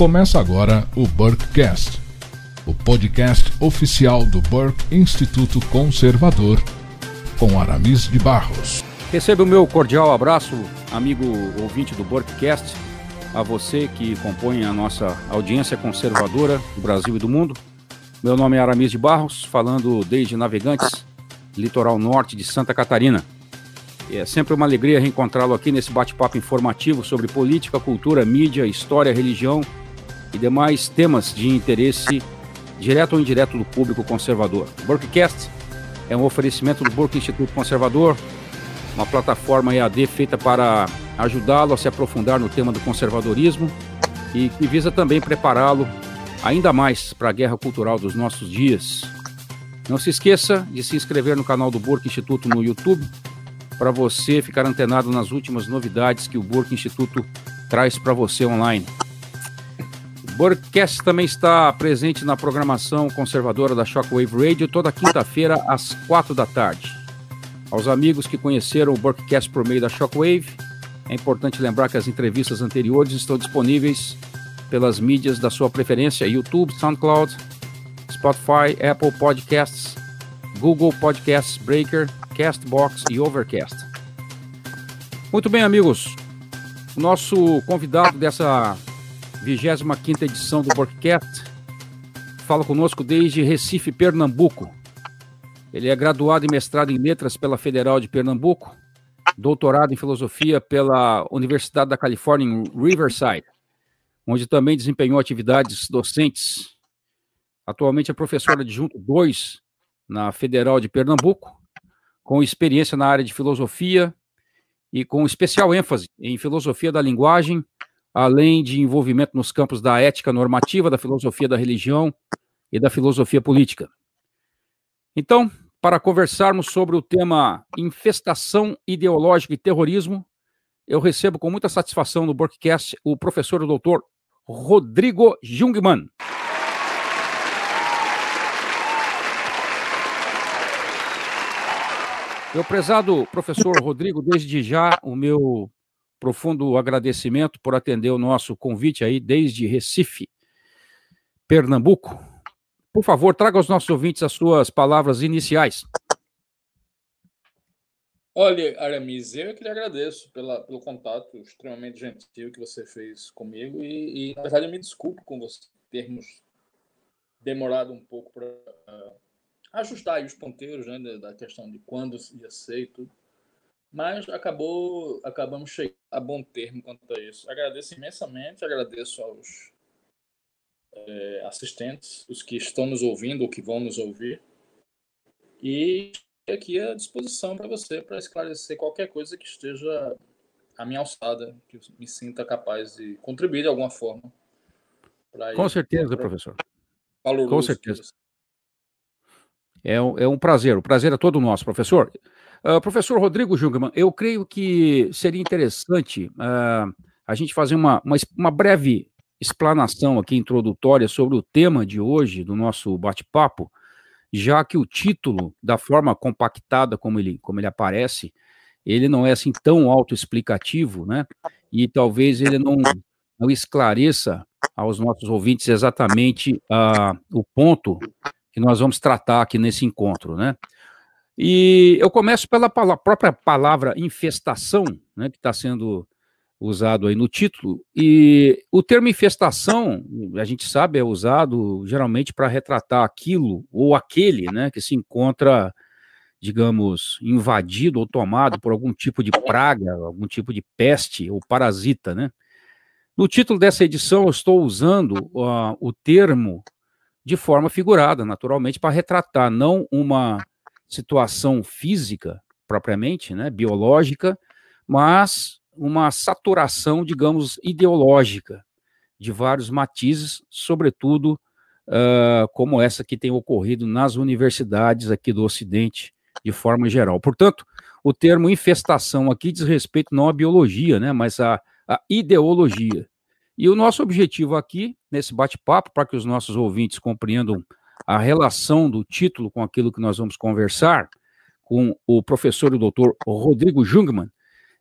Começa agora o Burkecast, o podcast oficial do Burke Instituto Conservador, com Aramis de Barros. Receba o meu cordial abraço, amigo ouvinte do Burkecast, a você que compõe a nossa audiência conservadora do Brasil e do mundo. Meu nome é Aramis de Barros, falando desde Navegantes, litoral norte de Santa Catarina. É sempre uma alegria reencontrá-lo aqui nesse bate-papo informativo sobre política, cultura, mídia, história, religião e demais temas de interesse direto ou indireto do público conservador. O Burkcast é um oferecimento do Burke Instituto Conservador, uma plataforma EAD feita para ajudá-lo a se aprofundar no tema do conservadorismo e que visa também prepará-lo ainda mais para a guerra cultural dos nossos dias. Não se esqueça de se inscrever no canal do Burke Instituto no YouTube para você ficar antenado nas últimas novidades que o Burke Instituto traz para você online. O Burkcast também está presente na programação conservadora da Shockwave Radio toda quinta-feira às quatro da tarde. Aos amigos que conheceram o Burkcast por meio da Shockwave, é importante lembrar que as entrevistas anteriores estão disponíveis pelas mídias da sua preferência: YouTube, SoundCloud, Spotify, Apple Podcasts, Google Podcasts, Breaker, Castbox e Overcast. Muito bem, amigos. O nosso convidado dessa 25 edição do Podcast fala conosco desde Recife, Pernambuco. Ele é graduado e mestrado em letras pela Federal de Pernambuco, doutorado em filosofia pela Universidade da Califórnia em Riverside, onde também desempenhou atividades docentes. Atualmente é professor adjunto 2 na Federal de Pernambuco com experiência na área de filosofia e com especial ênfase em filosofia da linguagem, além de envolvimento nos campos da ética normativa, da filosofia da religião e da filosofia política. Então, para conversarmos sobre o tema infestação ideológica e terrorismo, eu recebo com muita satisfação no Broadcast o professor doutor Rodrigo Jungmann. Meu prezado professor Rodrigo, desde já o meu profundo agradecimento por atender o nosso convite aí desde Recife, Pernambuco. Por favor, traga aos nossos ouvintes as suas palavras iniciais. Olha, Aramis, eu que lhe agradeço pela, pelo contato extremamente gentil que você fez comigo e, e na verdade, eu me desculpo com você termos demorado um pouco para uh, ajustar aí os ponteiros né, da questão de quando ia ser e tudo. Mas acabou, acabamos chegando a bom termo quanto a isso. Agradeço imensamente, agradeço aos é, assistentes, os que estão nos ouvindo ou que vão nos ouvir. E aqui à disposição para você para esclarecer qualquer coisa que esteja à minha alçada, que eu me sinta capaz de contribuir de alguma forma. Com certeza, professor. Com certeza. É um, é um prazer, o prazer é todo nosso, professor. Uh, professor Rodrigo Jungmann, eu creio que seria interessante uh, a gente fazer uma, uma, uma, breve explanação aqui introdutória sobre o tema de hoje do nosso bate-papo, já que o título, da forma compactada como ele, como ele aparece, ele não é assim tão autoexplicativo, né? E talvez ele não, não esclareça aos nossos ouvintes exatamente uh, o ponto que nós vamos tratar aqui nesse encontro, né? E eu começo pela própria palavra infestação, né, que está sendo usado aí no título. E o termo infestação, a gente sabe, é usado geralmente para retratar aquilo ou aquele, né, que se encontra, digamos, invadido ou tomado por algum tipo de praga, algum tipo de peste ou parasita, né? No título dessa edição, eu estou usando uh, o termo de forma figurada, naturalmente, para retratar não uma situação física propriamente, né, biológica, mas uma saturação, digamos, ideológica de vários matizes, sobretudo uh, como essa que tem ocorrido nas universidades aqui do Ocidente, de forma geral. Portanto, o termo infestação aqui diz respeito não à biologia, né, mas à, à ideologia. E o nosso objetivo aqui, nesse bate-papo, para que os nossos ouvintes compreendam a relação do título com aquilo que nós vamos conversar, com o professor e doutor Rodrigo Jungmann,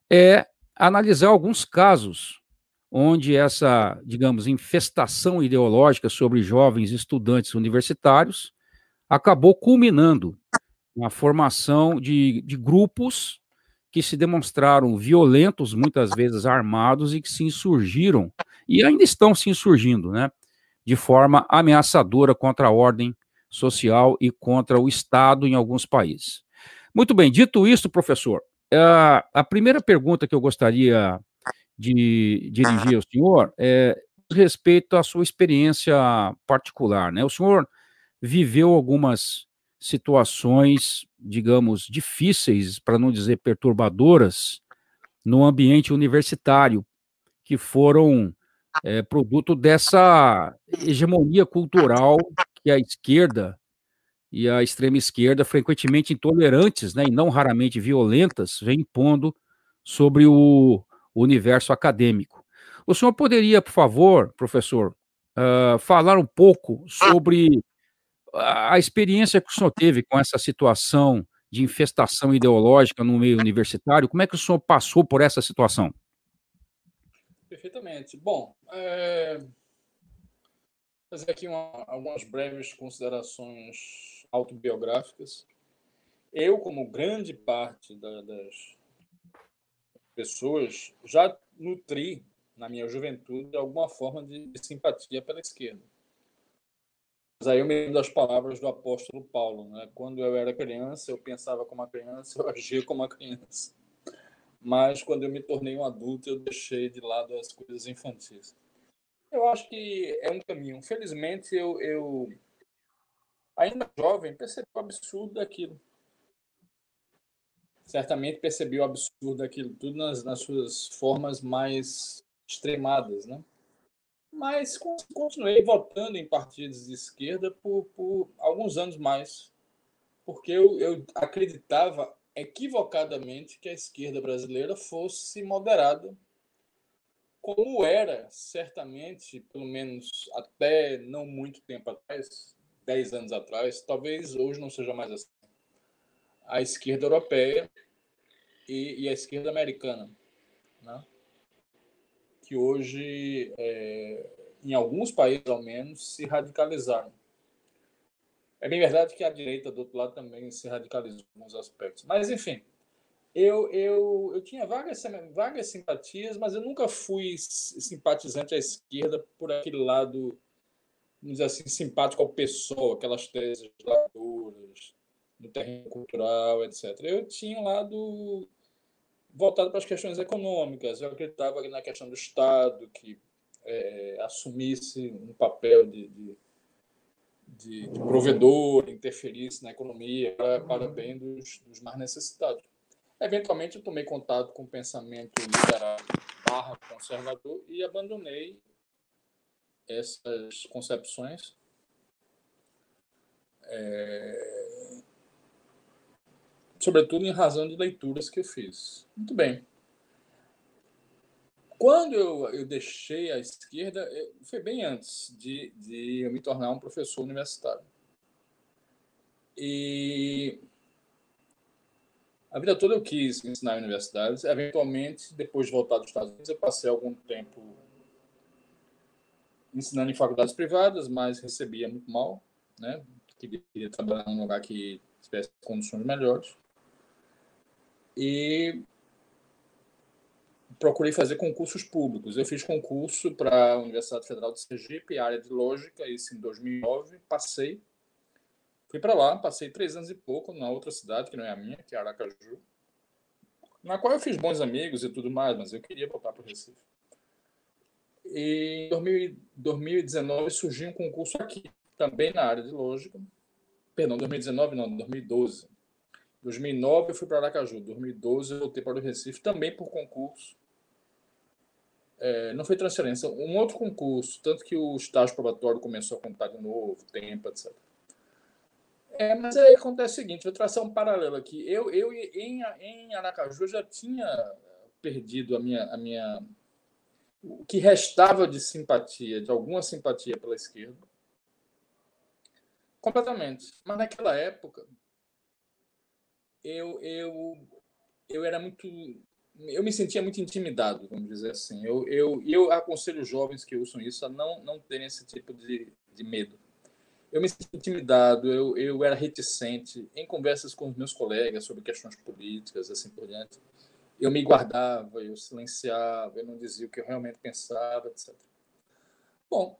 é analisar alguns casos onde essa, digamos, infestação ideológica sobre jovens estudantes universitários acabou culminando na formação de, de grupos que se demonstraram violentos, muitas vezes armados, e que se insurgiram, e ainda estão se insurgindo, né, de forma ameaçadora contra a ordem social e contra o Estado em alguns países. Muito bem, dito isso, professor, a primeira pergunta que eu gostaria de dirigir ao senhor é respeito à sua experiência particular, né? O senhor viveu algumas situações, digamos, difíceis, para não dizer perturbadoras, no ambiente universitário, que foram é, produto dessa hegemonia cultural que a esquerda e a extrema esquerda, frequentemente intolerantes né, e não raramente violentas, vem impondo sobre o universo acadêmico. O senhor poderia, por favor, professor, uh, falar um pouco sobre a experiência que o senhor teve com essa situação de infestação ideológica no meio universitário? Como é que o senhor passou por essa situação? Perfeitamente. Bom, é... fazer aqui uma, algumas breves considerações autobiográficas. Eu, como grande parte da, das pessoas, já nutri na minha juventude alguma forma de, de simpatia pela esquerda. Mas aí eu me lembro das palavras do apóstolo Paulo, né? Quando eu era criança, eu pensava como uma criança, eu agia como uma criança. Mas quando eu me tornei um adulto, eu deixei de lado as coisas infantis. Eu acho que é um caminho. Felizmente, eu, eu ainda jovem, percebi o absurdo daquilo. Certamente percebi o absurdo daquilo tudo nas, nas suas formas mais extremadas, né? Mas continuei votando em partidos de esquerda por, por alguns anos mais, porque eu, eu acreditava equivocadamente que a esquerda brasileira fosse moderada, como era, certamente, pelo menos até não muito tempo atrás, 10 anos atrás, talvez hoje não seja mais assim. A esquerda europeia e, e a esquerda americana, né? que hoje, é, em alguns países ao menos, se radicalizaram. É bem verdade que a direita do outro lado também se radicalizou em alguns aspectos. Mas, enfim, eu, eu, eu tinha várias, várias simpatias, mas eu nunca fui simpatizante à esquerda por aquele lado, vamos dizer assim, simpático ao pessoal, aquelas teses duras, no terreno cultural, etc. Eu tinha um lado voltado para as questões econômicas. Eu acreditava na questão do Estado, que é, assumisse um papel de, de, de, de, provedor, interferisse na economia para, para bem dos, dos, mais necessitados. Eventualmente, eu tomei contato com o pensamento liberal barra conservador e abandonei essas concepções. É, sobretudo em razão de leituras que eu fiz. Muito bem. Quando eu, eu deixei a esquerda, foi bem antes de, de eu me tornar um professor universitário. E a vida toda eu quis ensinar em universidades. Eventualmente, depois de voltar dos Estados Unidos, eu passei algum tempo ensinando em faculdades privadas, mas recebia muito mal, né? Queria trabalhar num lugar que tivesse condições melhores e procurei fazer concursos públicos. Eu fiz concurso para a Universidade Federal de Sergipe, área de lógica, isso em 2009, passei. Fui para lá, passei três anos e pouco na outra cidade, que não é a minha, que é Aracaju, na qual eu fiz bons amigos e tudo mais, mas eu queria voltar para o Recife. E em 2019 surgiu um concurso aqui, também na área de lógica. Perdão, 2019 não, 2012 2009 eu fui para Aracaju. 2012 eu voltei para o Recife, também por concurso. É, não foi transferência, um outro concurso, tanto que o estágio probatório começou a contar de novo, tempo, etc. É, mas aí acontece o seguinte, vou traçar um paralelo aqui. Eu, eu em, em Aracaju já tinha perdido a minha, a minha o que restava de simpatia, de alguma simpatia pela esquerda. Completamente. Mas naquela época, eu, eu, eu era muito, eu me sentia muito intimidado, vamos dizer assim. Eu, eu, eu aconselho jovens que usam isso a não, não terem esse tipo de, de medo. Eu me sentia intimidado, eu, eu era reticente em conversas com os meus colegas sobre questões políticas, assim por diante. Eu me guardava, eu silenciava, eu não dizia o que eu realmente pensava, etc. Bom,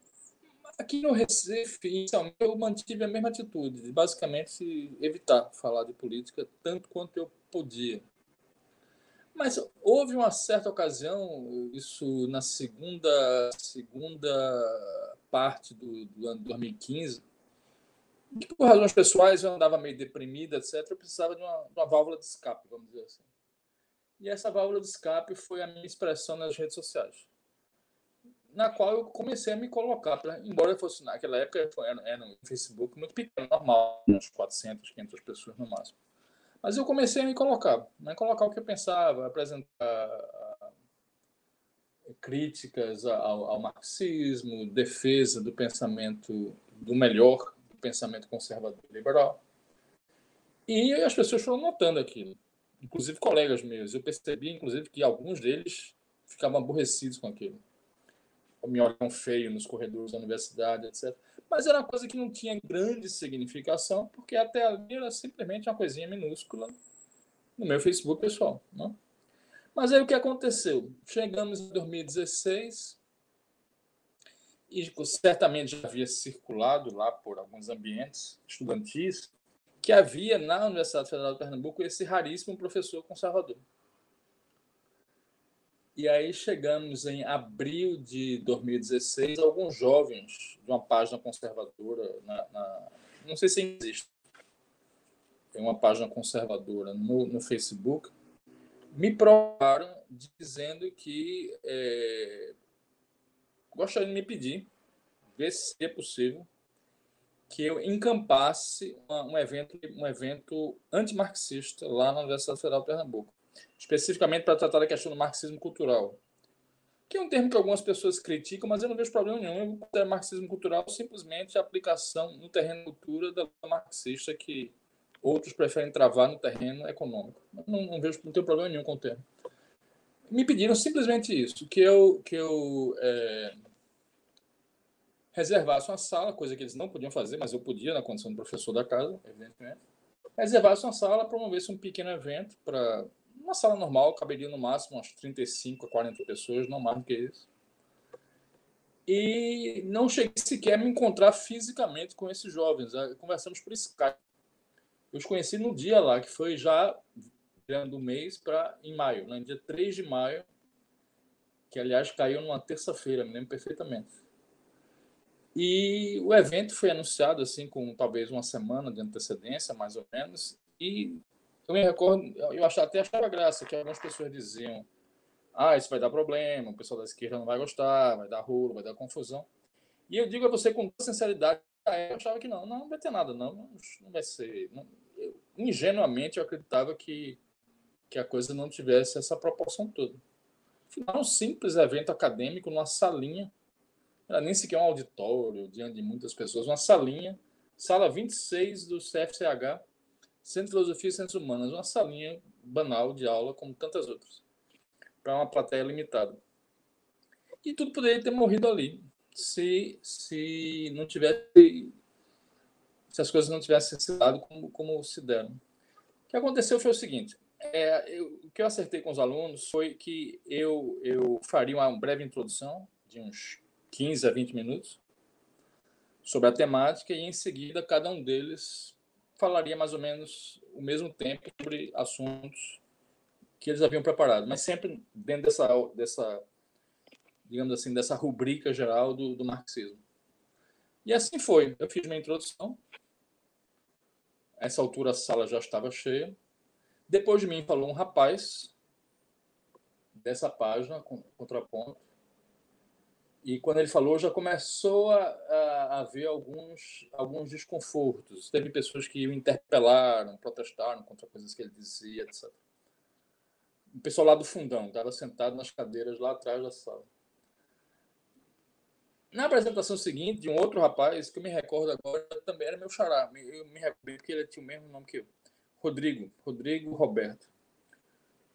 aqui no Recife, inicialmente, eu mantive a mesma atitude, de basicamente evitar falar de política tanto quanto eu podia mas houve uma certa ocasião, isso na segunda, segunda parte do, do ano de 2015, que por razões pessoais eu andava meio deprimida, etc. Eu precisava de uma, de uma válvula de escape, vamos dizer assim. E essa válvula de escape foi a minha expressão nas redes sociais, na qual eu comecei a me colocar, embora fosse naquela época era, era no Facebook muito pequeno, normal, uns 400, 500 pessoas no máximo. Mas eu comecei a me colocar, né? colocar o que eu pensava, apresentar ah, críticas ao, ao, marxismo, defesa do pensamento do melhor, do pensamento conservador e liberal. E as pessoas foram notando aquilo, inclusive colegas meus. Eu percebi, inclusive, que alguns deles ficavam aborrecidos com aquilo. Me olham feio nos corredores da universidade, etc. Mas era uma coisa que não tinha grande significação, porque até ali era simplesmente uma coisinha minúscula no meu Facebook pessoal. Né? Mas aí o que aconteceu? Chegamos em 2016 e certamente já havia circulado lá por alguns ambientes estudantis que havia na Universidade Federal de Pernambuco esse raríssimo professor conservador. E aí chegamos em abril de 2016, alguns jovens de uma página conservadora, na, na, não sei se existe, tem uma página conservadora no, no Facebook, me provaram dizendo que é, gostariam de me pedir, ver se é possível, que eu encampasse um evento, um evento antimarxista lá na Universidade Federal de Pernambuco especificamente para tratar da questão do marxismo cultural, que é um termo que algumas pessoas criticam, mas eu não vejo problema nenhum. Eu considero marxismo cultural simplesmente a aplicação no terreno cultura da marxista que outros preferem travar no terreno econômico. Não, não vejo, não tenho problema nenhum com o termo. Me pediram simplesmente isso, que eu que eu é, reservasse uma sala, coisa que eles não podiam fazer, mas eu podia na condição de professor da casa, evidentemente. Reservasse uma sala, promovesse um pequeno evento para uma sala normal caberia no máximo umas 35 a 40 pessoas, não mais do que isso. E não cheguei sequer a me encontrar fisicamente com esses jovens. Conversamos por Skype. Eu os conheci no dia lá, que foi já do mês para em maio, né? dia 3 de maio, que aliás caiu numa terça-feira, me lembro perfeitamente. E o evento foi anunciado assim com talvez uma semana de antecedência, mais ou menos, e eu me recordo, eu achava, até achava graça que algumas pessoas diziam: ah, isso vai dar problema, o pessoal da esquerda não vai gostar, vai dar rolo, vai dar confusão. E eu digo a você com toda sinceridade, eu achava que não, não, não vai ter nada, não, não vai ser. Não, eu, ingenuamente eu acreditava que, que a coisa não tivesse essa proporção toda. Afinal, um simples evento acadêmico numa salinha, era nem sequer um auditório diante de muitas pessoas, uma salinha, sala 26 do CFCH, Centro de Filosofia e Ciências Humanas, uma salinha banal de aula, como tantas outras, para uma plateia limitada. E tudo poderia ter morrido ali, se, se não tivesse. Se as coisas não tivessem sido dado como, como se deram. O que aconteceu foi o seguinte: é, eu, o que eu acertei com os alunos foi que eu, eu faria uma breve introdução, de uns 15 a 20 minutos, sobre a temática, e em seguida cada um deles falaria mais ou menos o mesmo tempo sobre assuntos que eles haviam preparado, mas sempre dentro dessa, dessa digamos assim, dessa rubrica geral do, do marxismo. E assim foi. Eu fiz minha introdução. Essa altura a sala já estava cheia. Depois de mim falou um rapaz dessa página, contraponto, e quando ele falou, já começou a, a, haver alguns, alguns desconfortos. Teve pessoas que o interpelaram, protestaram contra coisas que ele dizia, etc. O pessoal lá do fundão estava sentado nas cadeiras lá atrás da sala. Na apresentação seguinte, de um outro rapaz, que eu me recordo agora, também era meu xará. Eu me recordo que ele tinha o mesmo nome que eu. Rodrigo. Rodrigo Roberto.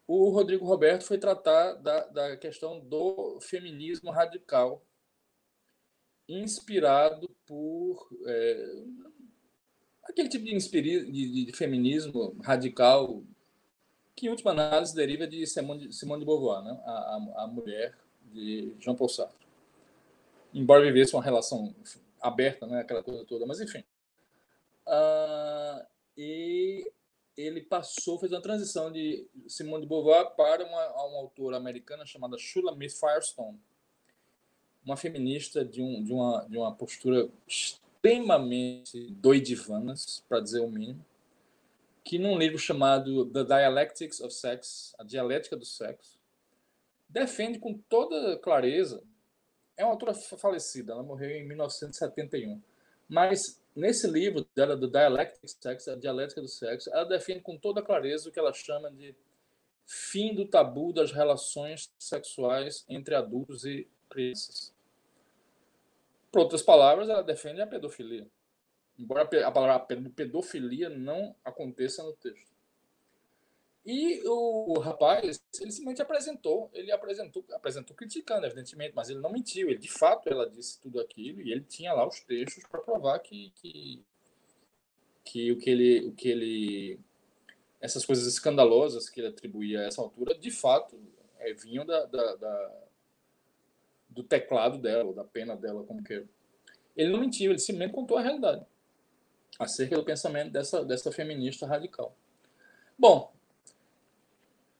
O Rodrigo Roberto foi tratar da, da questão do feminismo radical, inspirado por é, aquele tipo de, de, de, feminismo radical que, em última análise, deriva de Simone de, Simone de Beauvoir, né? a, a, a mulher de Jean Paul Sartre. Embora vivesse uma relação aberta, né? aquela coisa toda, mas enfim. Uh, e ele passou, fez uma transição de Simone de Beauvoir para uma, uma autora americana chamada Shulamith Firestone, uma feminista de, um, de, uma, de uma postura extremamente doidivanas, para dizer o mínimo, que num livro chamado The Dialectics of Sex, a dialética do sexo, defende com toda clareza, é uma autora falecida, ela morreu em 1971, mas nesse livro dela, do Dialectic Sex, a dialética do sexo, ela define com toda clareza o que ela chama de fim do tabu das relações sexuais entre adultos e crianças. Por outras palavras, ela defende a pedofilia. Embora a palavra pedofilia não aconteça no texto. E o rapaz, ele simplesmente apresentou, ele apresentou, apresentou criticando, evidentemente, mas ele não mentiu. Ele, de fato, ela disse tudo aquilo e ele tinha lá os textos para provar que, que, que, o que ele, o que ele, essas coisas escandalosas que ele atribuía a essa altura, de fato, é, vinham da, da, da, do teclado dela, da pena dela, como que Ele não mentiu, ele simplesmente contou a realidade acerca do pensamento dessa, dessa feminista radical. Bom,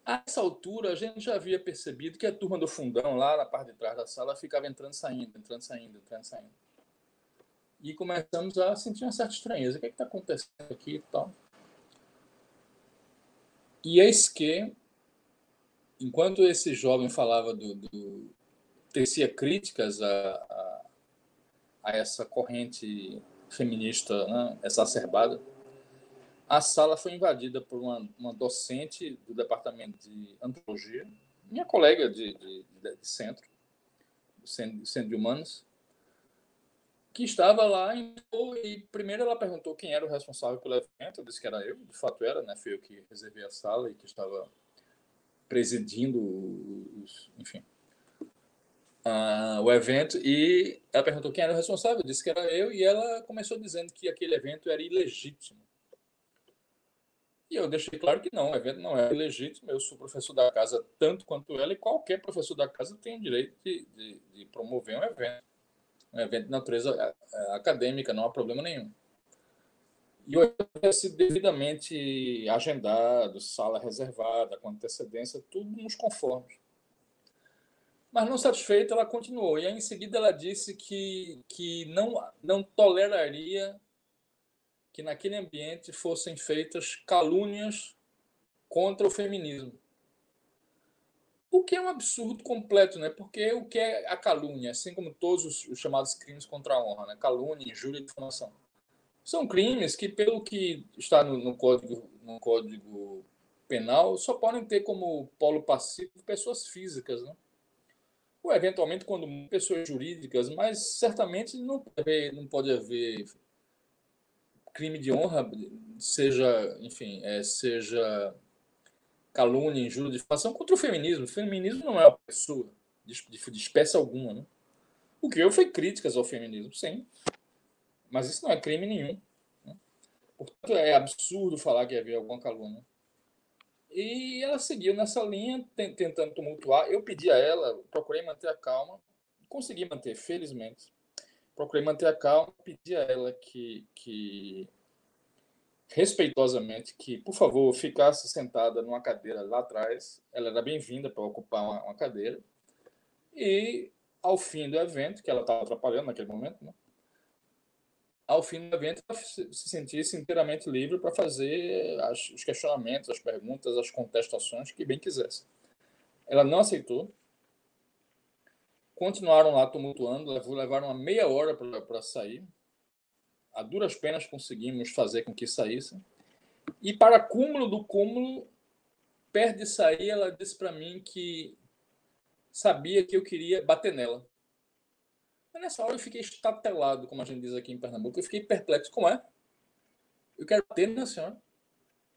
a essa altura, a gente já havia percebido que a turma do fundão, lá na parte de trás da sala, ficava entrando saindo, entrando saindo, entrando saindo. E começamos a sentir uma certa estranheza. O que é está acontecendo aqui e tal? E eis que, enquanto esse jovem falava do, do tecia críticas a, a, a, essa corrente feminista né, exacerbada, a sala foi invadida por uma, uma docente do departamento de antropologia, minha colega de, de, de centro, centro, de humanos, que estava lá e, e, primeiro ela perguntou quem era o responsável pelo evento, eu disse que era eu, de fato era, né? Fui eu que reservei a sala e que estava presidindo os, enfim, o evento e ela perguntou quem era o responsável, eu disse que era eu e ela começou dizendo que aquele evento era ilegítimo e eu deixei claro que não, o evento não é legítimo. Eu sou professor da casa tanto quanto ela, e qualquer professor da casa tem o direito de, de, de promover um evento. Um evento de natureza é, é, acadêmica, não há problema nenhum. E o evento devidamente agendado, sala reservada, com antecedência, tudo nos conformes. Mas não satisfeita, ela continuou. E aí, em seguida ela disse que, que não, não toleraria que naquele ambiente fossem feitas calúnias contra o feminismo. O que é um absurdo completo, né? Porque o que é a calúnia, assim como todos os, os chamados crimes contra a honra, né? calúnia, injúria e difamação, são crimes que, pelo que está no, no, código, no código penal, só podem ter como polo pacífico pessoas físicas, né? Ou eventualmente quando pessoas jurídicas, mas certamente não pode haver, não pode haver crime de honra, seja, enfim, é, seja calúnia, injúria, difamação contra o feminismo. O feminismo não é uma pessoa de, de, espécie alguma, né? O que eu foi críticas ao feminismo, sim. Mas isso não é crime nenhum. Né? Portanto, é absurdo falar que havia alguma calúnia. E ela seguiu nessa linha, tentando tumultuar. Eu pedi a ela, procurei manter a calma, consegui manter, felizmente procurei manter a calma, pedi a ela que, que respeitosamente que, por favor, ficasse sentada numa cadeira lá atrás. Ela era bem-vinda para ocupar uma, uma, cadeira. E, ao fim do evento, que ela estava atrapalhando naquele momento, né? ao fim do evento, ela se sentisse inteiramente livre para fazer as, os questionamentos, as perguntas, as contestações que bem quisesse. Ela não aceitou, Continuaram lá tumultuando, levaram uma meia hora para sair. A duras penas conseguimos fazer com que saíssem. E para cúmulo do cúmulo, perto de sair, ela disse para mim que sabia que eu queria bater nela. Mas nessa hora eu fiquei estatelado, como a gente diz aqui em Pernambuco. Eu fiquei perplexo. Como é? Eu quero bater na senhora.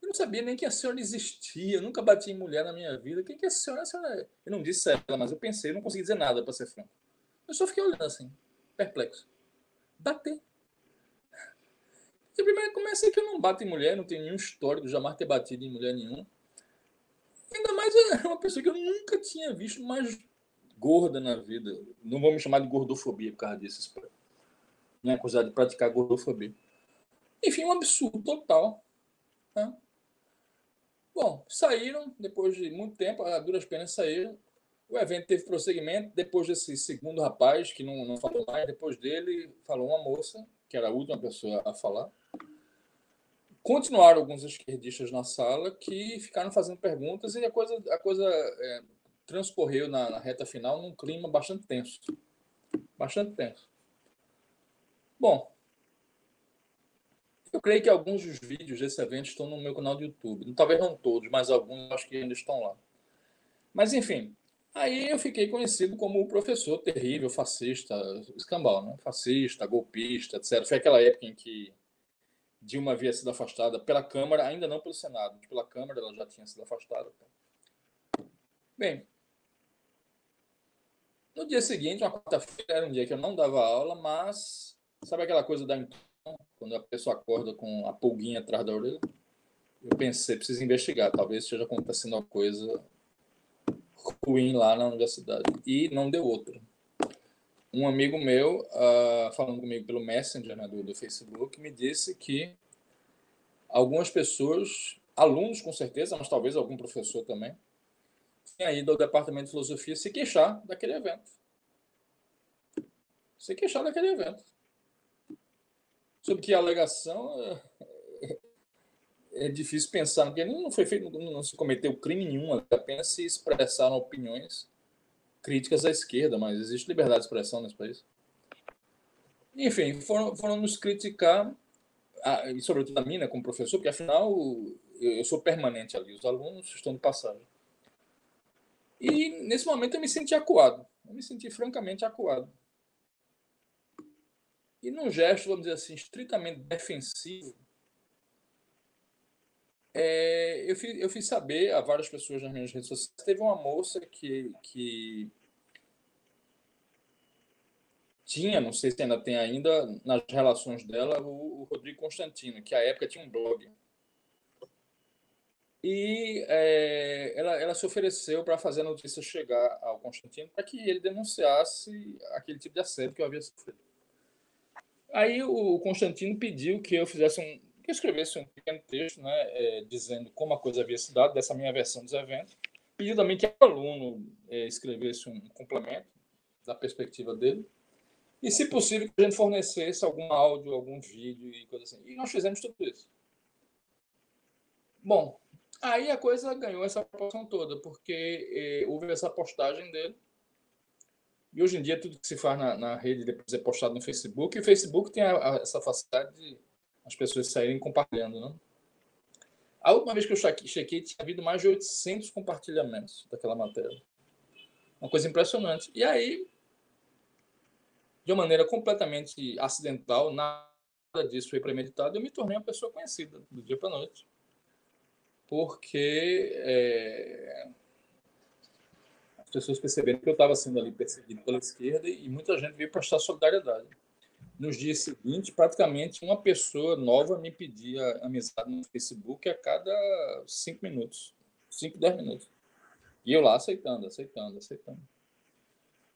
Eu não sabia nem que a senhora existia, eu nunca bati em mulher na minha vida. Quem que é a senhora? A senhora... Eu não disse ela, mas eu pensei, eu não consegui dizer nada, para ser franco. Eu só fiquei olhando assim, perplexo. Bater. E primeiro começa que eu não bato em mulher, não tenho nenhum histórico, jamais ter batido em mulher nenhuma. Ainda mais uma pessoa que eu nunca tinha visto mais gorda na vida. Não vou me chamar de gordofobia por causa disso. Não é acusado de praticar gordofobia. Enfim, um absurdo total. Né? Bom, saíram, depois de muito tempo, a duras penas saíram. O evento teve prosseguimento. Depois desse segundo rapaz, que não, não falou mais, depois dele falou uma moça, que era a última pessoa a falar. Continuaram alguns esquerdistas na sala que ficaram fazendo perguntas e a coisa, a coisa é, transcorreu na, na reta final num clima bastante tenso. Bastante tenso. Bom, eu creio que alguns dos vídeos desse evento estão no meu canal do YouTube. Talvez não todos, mas alguns acho que ainda estão lá. Mas, enfim, aí eu fiquei conhecido como o professor terrível, fascista, escambau, né? fascista, golpista, etc. Foi aquela época em que Dilma havia sido afastada pela Câmara, ainda não pelo Senado, mas pela Câmara ela já tinha sido afastada. Bem, no dia seguinte, uma quarta-feira, era um dia que eu não dava aula, mas sabe aquela coisa da quando a pessoa acorda com a pulguinha atrás da orelha? Eu pensei, preciso investigar, talvez esteja acontecendo uma coisa ruim lá na universidade. E não deu outra. Um amigo meu, uh, falando comigo pelo Messenger né, do, do Facebook, me disse que algumas pessoas, alunos com certeza, mas talvez algum professor também, tinha ido ao departamento de filosofia se queixar daquele evento. Se queixar daquele evento sobre que a alegação é, é difícil pensar, porque não foi feito, não se cometeu crime nenhum, apenas se expressaram opiniões críticas à esquerda, mas existe liberdade de expressão nesse país. Enfim, foram, foram nos criticar, e sobretudo a mim, né, como professor, porque afinal eu, sou permanente ali, os alunos estão de passagem. E nesse momento eu me senti acuado, eu me senti francamente acuado. E num gesto, vamos dizer assim, estritamente defensivo, é, eu, fiz, eu fiz saber a várias pessoas nas minhas redes sociais. Teve uma moça que, que tinha, não sei se ainda tem ainda, nas relações dela, o, o Rodrigo Constantino, que à época tinha um blog. E é, ela, ela se ofereceu para fazer a notícia chegar ao Constantino para que ele denunciasse aquele tipo de assédio que eu havia sofrido. Aí o Constantino pediu que eu fizesse um, que eu escrevesse um pequeno texto, né, é, dizendo como a coisa havia se dado, dessa minha versão dos eventos. Pediu também que o aluno é, escrevesse um complemento da perspectiva dele. E, se possível, que a gente fornecesse algum áudio, algum vídeo e coisa assim. E nós fizemos tudo isso. Bom, aí a coisa ganhou essa proporção toda, porque é, houve essa postagem dele e hoje em dia tudo que se faz na, na rede depois é postado no Facebook. E o Facebook tem a, a, essa facilidade de as pessoas saírem compartilhando, né? A última vez que eu chequei, tinha havido mais de 800 compartilhamentos daquela matéria. Uma coisa impressionante. E aí, de uma maneira completamente acidental, nada disso foi premeditado, eu me tornei uma pessoa conhecida do dia para noite. Porque é, as pessoas perceberam que eu estava sendo ali perseguido pela esquerda e muita gente veio prestar solidariedade. Nos dias seguintes, praticamente uma pessoa nova me pedia amizade no Facebook a cada cinco minutos, cinco, dez minutos. E eu lá aceitando, aceitando, aceitando.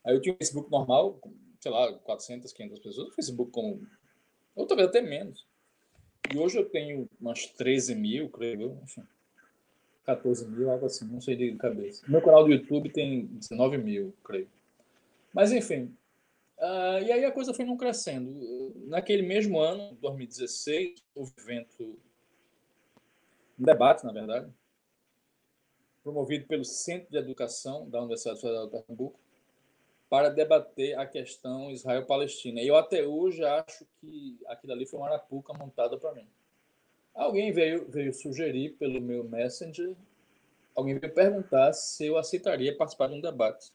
Aí eu tinha um Facebook normal, sei lá, 400, 500 pessoas, o Facebook com, ou talvez até menos. E hoje eu tenho umas 13 mil, creio eu, enfim. 14 mil, algo assim, não sei de cabeça. Meu canal do YouTube tem 19 mil, creio. Mas, enfim. Uh, e aí a coisa foi não crescendo. Naquele mesmo ano, 2016, houve evento, um debate, na verdade, promovido pelo Centro de Educação da Universidade Federal de Pernambuco, para debater a questão Israel-Palestina. E eu até hoje acho que aquilo ali foi uma arapuca montada para mim. Alguém veio, veio sugerir pelo meu Messenger, alguém veio perguntar se eu aceitaria participar de um debate,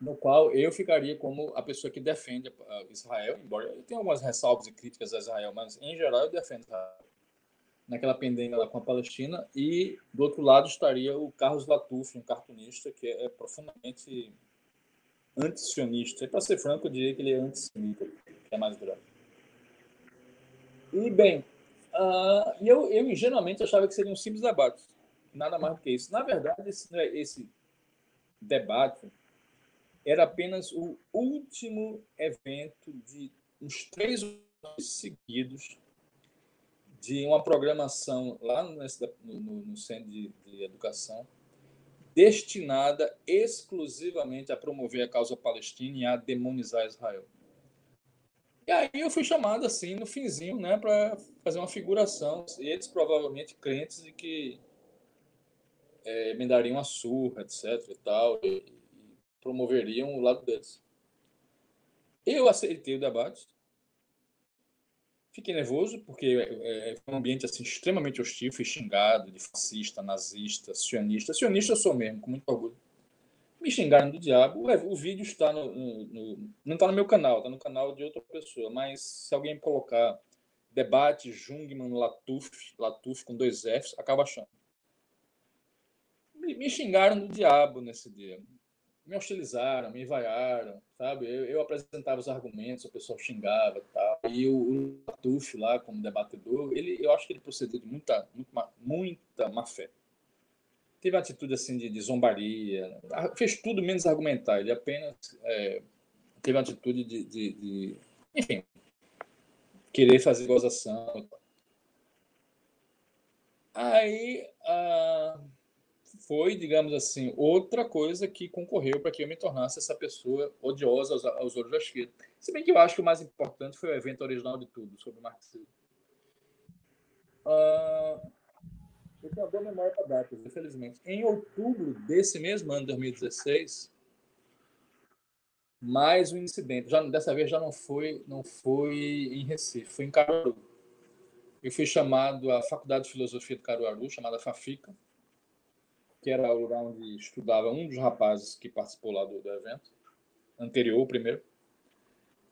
no qual eu ficaria como a pessoa que defende Israel, embora eu tenha algumas ressalvas e críticas a Israel, mas em geral eu defendo Israel. naquela pendenga lá com a Palestina, e do outro lado estaria o Carlos Latuf, um cartunista que é profundamente antisionista. Para ser franco, eu diria que ele é antissemita, que é mais grave. E, bem, uh, eu, eu ingenuamente achava que seria um simples debate, nada mais do que isso. Na verdade, esse, esse debate era apenas o último evento de uns três seguidos de uma programação lá no, no, no Centro de, de Educação destinada exclusivamente a promover a causa palestina e a demonizar Israel. E aí eu fui chamado assim no finzinho, né, para fazer uma figuração. Eles provavelmente crentes de que é, me dariam a surra, etc. e tal, e, e promoveriam o lado deles. Eu aceitei o debate, Fiquei nervoso, porque é, é, um ambiente assim, extremamente hostil, fui xingado de fascista, nazista, sionista. Sionista eu sou mesmo, com muito orgulho. Me xingaram do diabo. O, vídeo está no, no, no não está no meu canal, está no canal de outra pessoa. Mas se alguém colocar debate Jungmann Latuf, Latuf com dois Fs, acaba achando. Me, me xingaram do diabo nesse dia me hostilizaram, me vaiaram, sabe? Eu, eu, apresentava os argumentos, o pessoal xingava e tal. E o, o Tuf lá, como debatedor, ele, eu acho que ele procedeu de muita, muita, muita má fé. Teve atitude assim de, de zombaria, fez tudo menos argumentar. Ele apenas é, teve atitude de, de, de, enfim, querer fazer gozação. Aí, ah, foi, digamos assim, outra coisa que concorreu para que eu me tornasse essa pessoa odiosa aos, aos olhos da esquerda. Se bem que eu acho que o mais importante foi o evento original de tudo, sobre o marxismo. Uh, eu tenho uma boa memória para datas, infelizmente. Em outubro desse mesmo ano, 2016, mais um incidente. Já, dessa vez já não foi, não foi em Recife, foi em Caruaru. Eu fui chamado à Faculdade de Filosofia de Caruaru, chamada FAFICA, que era o lugar onde estudava um dos rapazes que participou lá do, do evento, anterior, o primeiro,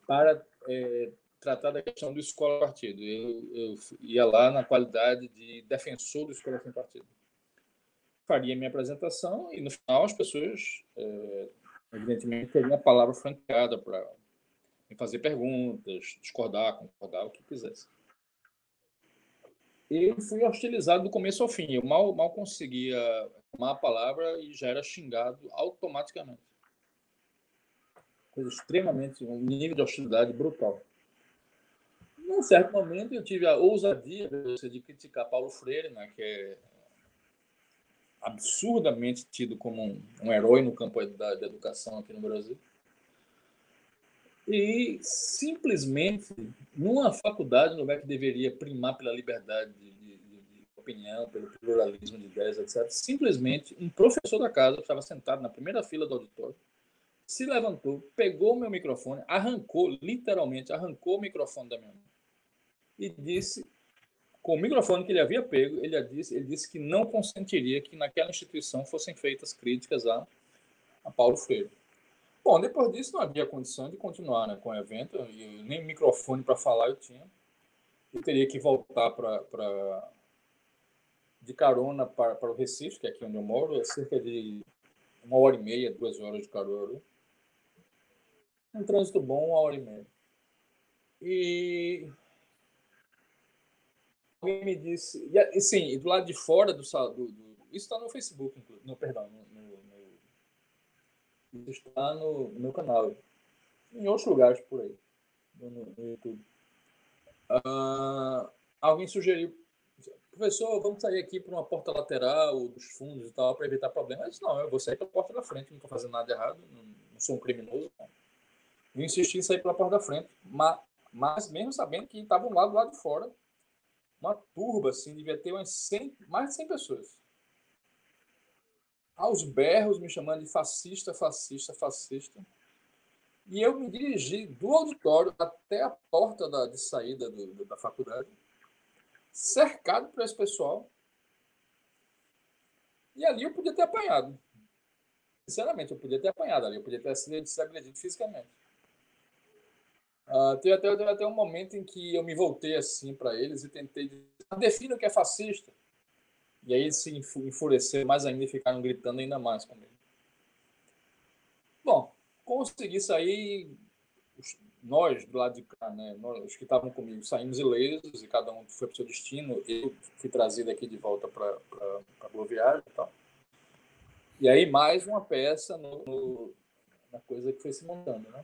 para é, tratar da questão do escola partido. Eu, eu, ia lá na qualidade de defensor do escola sem partido. Faria minha apresentação e no final as pessoas, é, evidentemente, teriam a palavra franqueada para fazer perguntas, discordar, concordar, o que quisesse eu fui hostilizado do começo ao fim. Eu mal, mal conseguia tomar a palavra e já era xingado automaticamente. Coisa extremamente, um nível de hostilidade brutal. Num certo momento, eu tive a ousadia de criticar Paulo Freire, né, que é absurdamente tido como um, um herói no campo da, da educação aqui no Brasil. E simplesmente, numa faculdade, no lugar que deveria primar pela liberdade de, de, de, opinião, pelo pluralismo de ideias, etc., simplesmente um professor da casa, que estava sentado na primeira fila do auditório, se levantou, pegou o meu microfone, arrancou, literalmente arrancou o microfone da minha mão e disse, com o microfone que ele havia pego, ele disse, ele disse que não consentiria que naquela instituição fossem feitas críticas a, a Paulo Freire. Bom, depois disso não havia condição de continuar né, com o evento, e nem microfone para falar eu tinha. Eu teria que voltar para de carona para, para o Recife, que é aqui onde eu moro, é cerca de uma hora e meia, duas horas de carona. Um trânsito bom, uma hora e meia. E alguém me disse, e sim, do lado de fora do, do, do isso está no Facebook, no perdão, no, está no, no meu canal. Em outros lugares por aí, no, no YouTube. Uh, alguém sugeriu, professor, vamos sair aqui para uma porta lateral dos fundos e tal, para evitar problemas. Eu disse, não, eu vou sair pela porta da frente, não estou fazendo nada errado, não, não sou um criminoso. Não. Eu insisti em sair pela porta da frente, mas, mas mesmo sabendo que estavam lá do lado de fora, uma turba, assim, devia ter umas 100, mais de 100 pessoas aos berros, me chamando de fascista, fascista, fascista. E eu me dirigi do auditório até a porta da, de saída do, da faculdade, cercado por esse pessoal. E ali eu podia ter apanhado. Sinceramente, eu podia ter apanhado ali, eu podia ter sido agredido fisicamente. Uh, teve, até, até um momento em que eu me voltei assim para eles e tentei dizer, defina o que é fascista. E aí eles se enfureceram mais ainda e ficaram gritando ainda mais comigo. Bom, consegui sair, nós do lado de cá, né, nós, que estavam comigo, saímos ilesos e cada um foi para o seu destino. Eu fui trazido aqui de volta para a Boa Viagem e tal. E aí mais uma peça no, no, na coisa que foi se montando, né?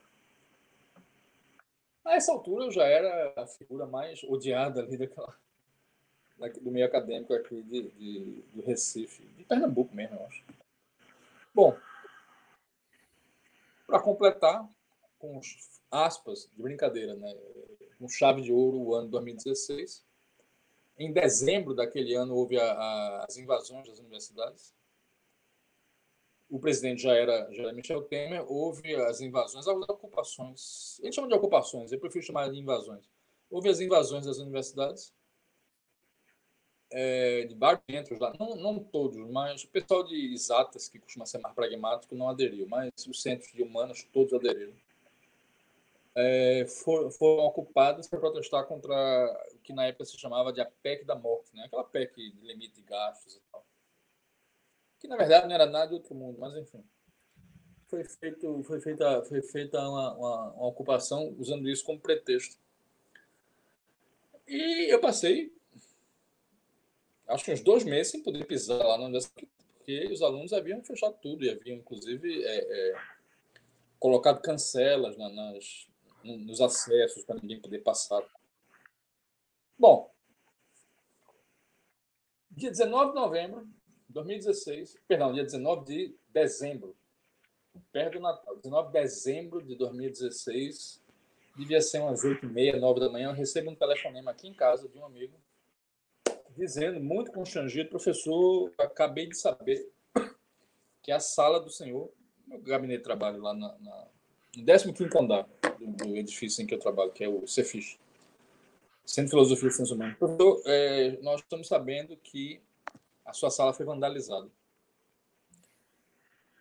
A essa altura eu já era a figura mais odiada ali daquela, do meio acadêmico aqui de, de, do Recife, de Pernambuco mesmo, eu acho. Bom, para completar, com aspas de brincadeira, né? com chave de ouro o ano 2016. Em dezembro daquele ano houve a, a, as invasões das universidades o presidente já era, já era Michel Temer, houve as invasões, as ocupações, eles chamam de ocupações, eu prefiro chamar de invasões. Houve as invasões das universidades, é, de barbentos lá, não, não todos, mas o pessoal de exatas, que costuma ser mais pragmático, não aderiu, mas os centros de humanas todos aderiram. É, foram, ocupadas para protestar contra o que na época se chamava de a PEC da morte, né? aquela PEC de limite de gastos e tal na verdade não era nada de outro mundo, mas enfim. Foi, feito, foi feita, foi feita uma, uma, uma ocupação usando isso como pretexto. E eu passei, acho que uns dois meses sem poder pisar lá na universidade, porque os alunos haviam fechado tudo e haviam, inclusive, é, é, colocado cancelas na, nas, nos acessos para ninguém poder passar. Bom, dia 19 de novembro, 2016, perdão, dia 19 de dezembro, perto do Natal, 19 de dezembro de 2016, devia ser umas 8 e meia, 9 da manhã, eu recebo um telefonema aqui em casa de um amigo, dizendo, muito constrangido, professor, acabei de saber que a sala do senhor, meu gabinete de trabalho lá na, na, no 15 andar do, do, edifício em que eu trabalho, que é o Cefis, Centro de Filosofia e Ciências Humanas. É, nós estamos sabendo que a sua sala foi vandalizada.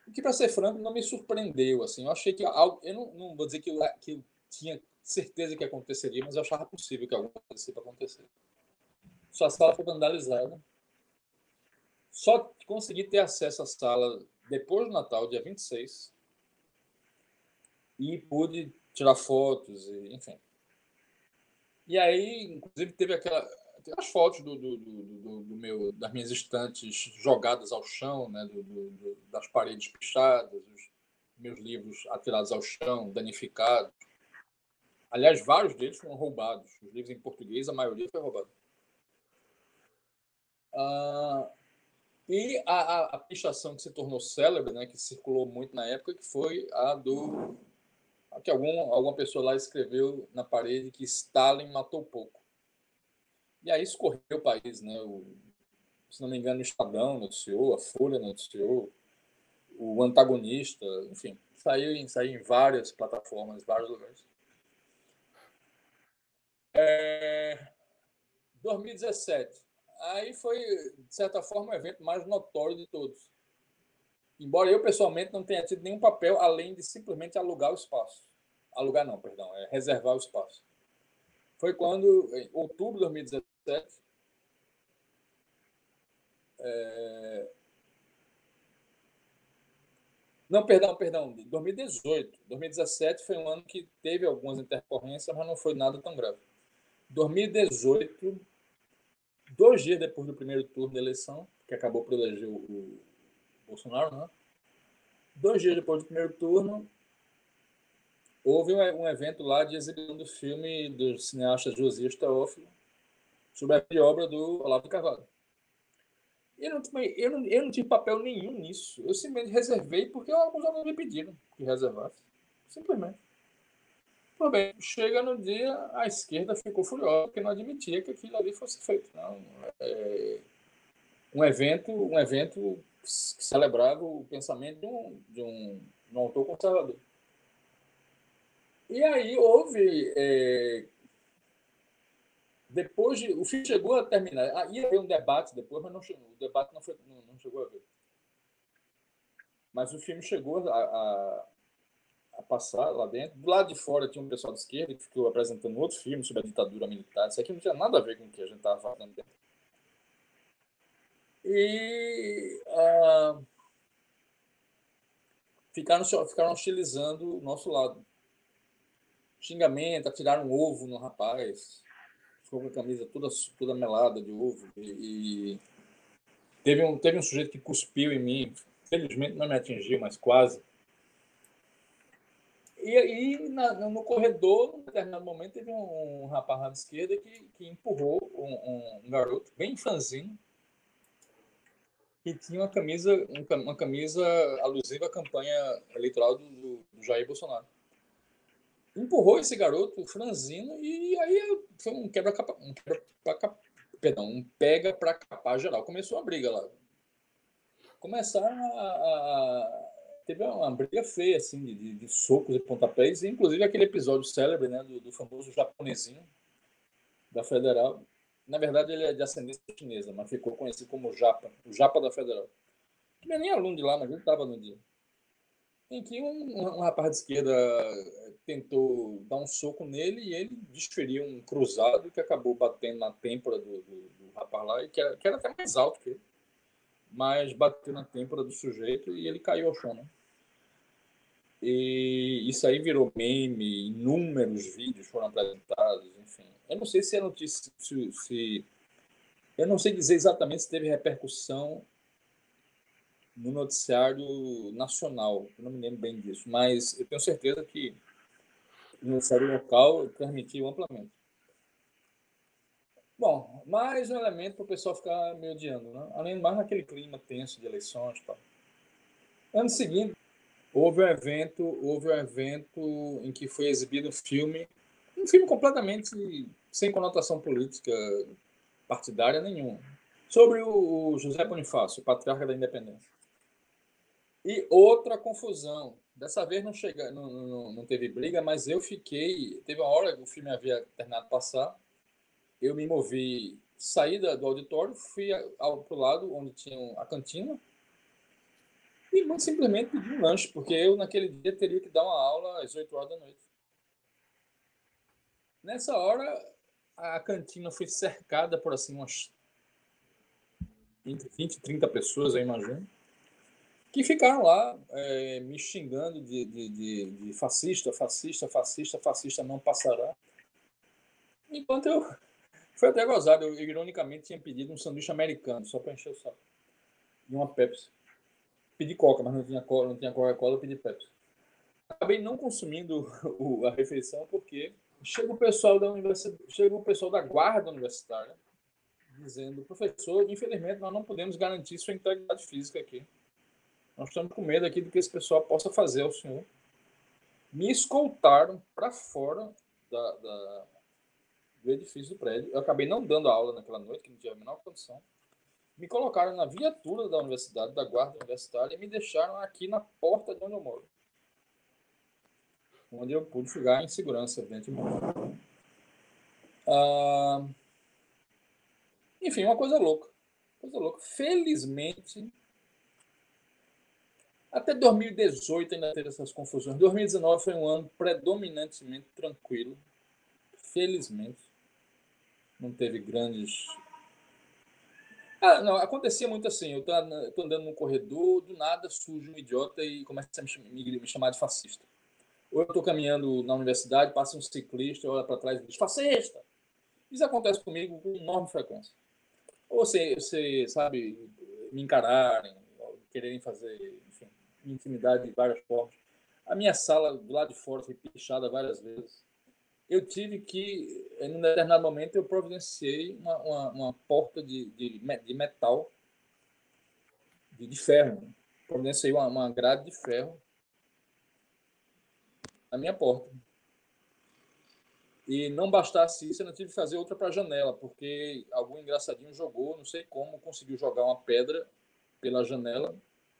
O que, para ser franco, não me surpreendeu. Assim, eu achei que algo. Eu não, não vou dizer que eu, que eu tinha certeza que aconteceria, mas eu achava possível que algo acontecesse para acontecer. Sua sala foi vandalizada. Só consegui ter acesso à sala depois do Natal, dia 26, e pude tirar fotos, e, enfim. E aí, inclusive, teve aquela as fotos do, do, do, do, meu, das minhas estantes jogadas ao chão, né, das paredes pichadas, os meus livros atirados ao chão, danificados. Aliás, vários deles foram roubados. Os livros em português, a maioria foi roubada. Ah, e a, a, a, pichação que se tornou célebre, né, que circulou muito na época, que foi a do que algum, alguma pessoa lá escreveu na parede que Stalin matou pouco. E aí escorreu o país, né? O, se não me engano, o Estadão noticiou, a Folha noticiou, o antagonista, enfim, saiu em, saiu em várias plataformas, vários lugares. É, 2017. Aí foi, de certa forma, o evento mais notório de todos. Embora eu, pessoalmente, não tenha tido nenhum papel além de simplesmente alugar o espaço. Alugar não, perdão, é reservar o espaço foi quando, em outubro de 2017, é... Não, perdão, perdão, 2018. 2017 foi um ano que teve algumas intercorrências, mas não foi nada tão grave. 2018, dois dias depois do primeiro turno da eleição, que acabou por eleger o Bolsonaro, né? Dois dias depois do primeiro turno, houve um, evento lá de exibição do filme do cineasta Josias Teófilo sobre a obra do Olavo Carvalho. Eu não, eu, não, eu não tive papel nenhum nisso. Eu simplesmente reservei porque alguns alunos me pediram que reservasse. Simplesmente. Pois bem, chega no dia, a esquerda ficou furiosa porque não admitia que aquilo ali fosse feito. Não, é, um evento, um evento que celebrava o pensamento de um, de um, de um autor conservador. E aí houve. É, depois de. O filme chegou a terminar. Ah, ia haver um debate depois, mas não chegou, o debate não, foi, não, não chegou a ver. Mas o filme chegou a, a, a passar lá dentro. Do lado de fora tinha um pessoal de esquerda que ficou apresentando outro filme sobre a ditadura militar. Isso aqui não tinha nada a ver com o que a gente estava falando dentro. E uh, ficaram, ficaram hostilizando o nosso lado. Xingamento, atiraram um ovo no rapaz, ficou com a camisa toda, toda melada de ovo. E, e teve, um, teve um sujeito que cuspiu em mim, felizmente não me atingiu, mas quase. E aí, no corredor, num determinado momento, teve um, um rapaz à esquerda que, que empurrou um, um, garoto, bem franzino, que tinha uma camisa, uma camisa alusiva à campanha eleitoral do, do Jair Bolsonaro. Empurrou esse garoto, franzino, e aí foi um quebra-capa, um quebra perdão, um pega para capar geral. Começou a briga lá. Começaram a, a teve uma briga feia, assim, de, de, socos e pontapés, inclusive aquele episódio célebre, né, do, do, famoso japonesinho da Federal. Na verdade, ele é de ascendência chinesa, mas ficou conhecido como Japa, o Japa da Federal. Não é nem aluno de lá, mas ele estava no dia. Em que um, um, rapaz de esquerda tentou dar um soco nele e ele desferiu um cruzado que acabou batendo na têmpora do, do, do rapaz lá, e que era, que era até mais alto que ele mas bateu na têmpora do sujeito e ele caiu ao chão. Né? E isso aí virou meme, inúmeros vídeos foram apresentados, enfim. Eu não sei se a notícia, se, se, eu não sei dizer exatamente se teve repercussão no noticiário nacional, eu não me lembro bem disso, mas eu tenho certeza que o noticiário local transmitiu amplamente. Bom, mais um elemento para o pessoal ficar me odiando, né? além de mais naquele clima tenso de eleições. Tal. Ano seguinte, houve um evento, houve um evento em que foi exibido um filme, um filme completamente sem conotação política partidária nenhuma, sobre o José Bonifácio, patriarca da Independência. E outra confusão. Dessa vez não, chega, não, não, não teve briga, mas eu fiquei. Teve uma hora que o filme havia terminado passar. Eu me movi, saí do auditório, fui ao pro lado onde tinha a cantina, e muito simplesmente pedi um lanche, porque eu naquele dia teria que dar uma aula às 8 horas da noite. Nessa hora, a cantina foi cercada por assim umas 20, 30 pessoas, eu imagino, que ficaram lá é, me xingando de, de, de, de, fascista, fascista, fascista, fascista não passará. Enquanto eu. Foi até gozado, eu ironicamente tinha pedido um sanduíche americano, só para encher o saco. E uma Pepsi pedi Coca, mas não tinha, não tinha Coca-Cola, pedi Pepsi. Acabei não consumindo o, a refeição porque chega o pessoal da universidade, chega o pessoal da guarda universitária dizendo, professor, infelizmente nós não podemos garantir sua integridade física aqui. Nós estamos com medo aqui do que esse pessoal possa fazer ao senhor. Me escoltaram para fora da, da, do edifício do prédio. Eu acabei não dando aula naquela noite, que não tinha a menor condição me colocaram na viatura da universidade, da guarda universitária, e me deixaram aqui na porta de onde eu moro. Onde eu pude ficar em segurança, evidentemente. Ah, enfim, uma coisa louca. Coisa louca. Felizmente, até 2018 ainda teve essas confusões. 2019 foi um ano predominantemente tranquilo. Felizmente. Não teve grandes ah, não, acontecia muito assim. Eu tô, andando no corredor, do nada surge um idiota e começa a me, me chamar de fascista. Ou eu estou caminhando na universidade, passa um ciclista, olha para trás e diz fascista. Isso acontece comigo com enorme frequência. Ou você, você sabe, me encararem, quererem fazer, intimidade de várias formas. A minha sala do lado de fora foi pichada várias vezes eu tive que, em um determinado momento, eu providenciei uma, uma, uma porta de, de, de, metal, de, de ferro. Providenciei uma, uma grade de ferro na minha porta. E não bastasse isso, eu não tive que fazer outra para a janela, porque algum engraçadinho jogou, não sei como, conseguiu jogar uma pedra pela janela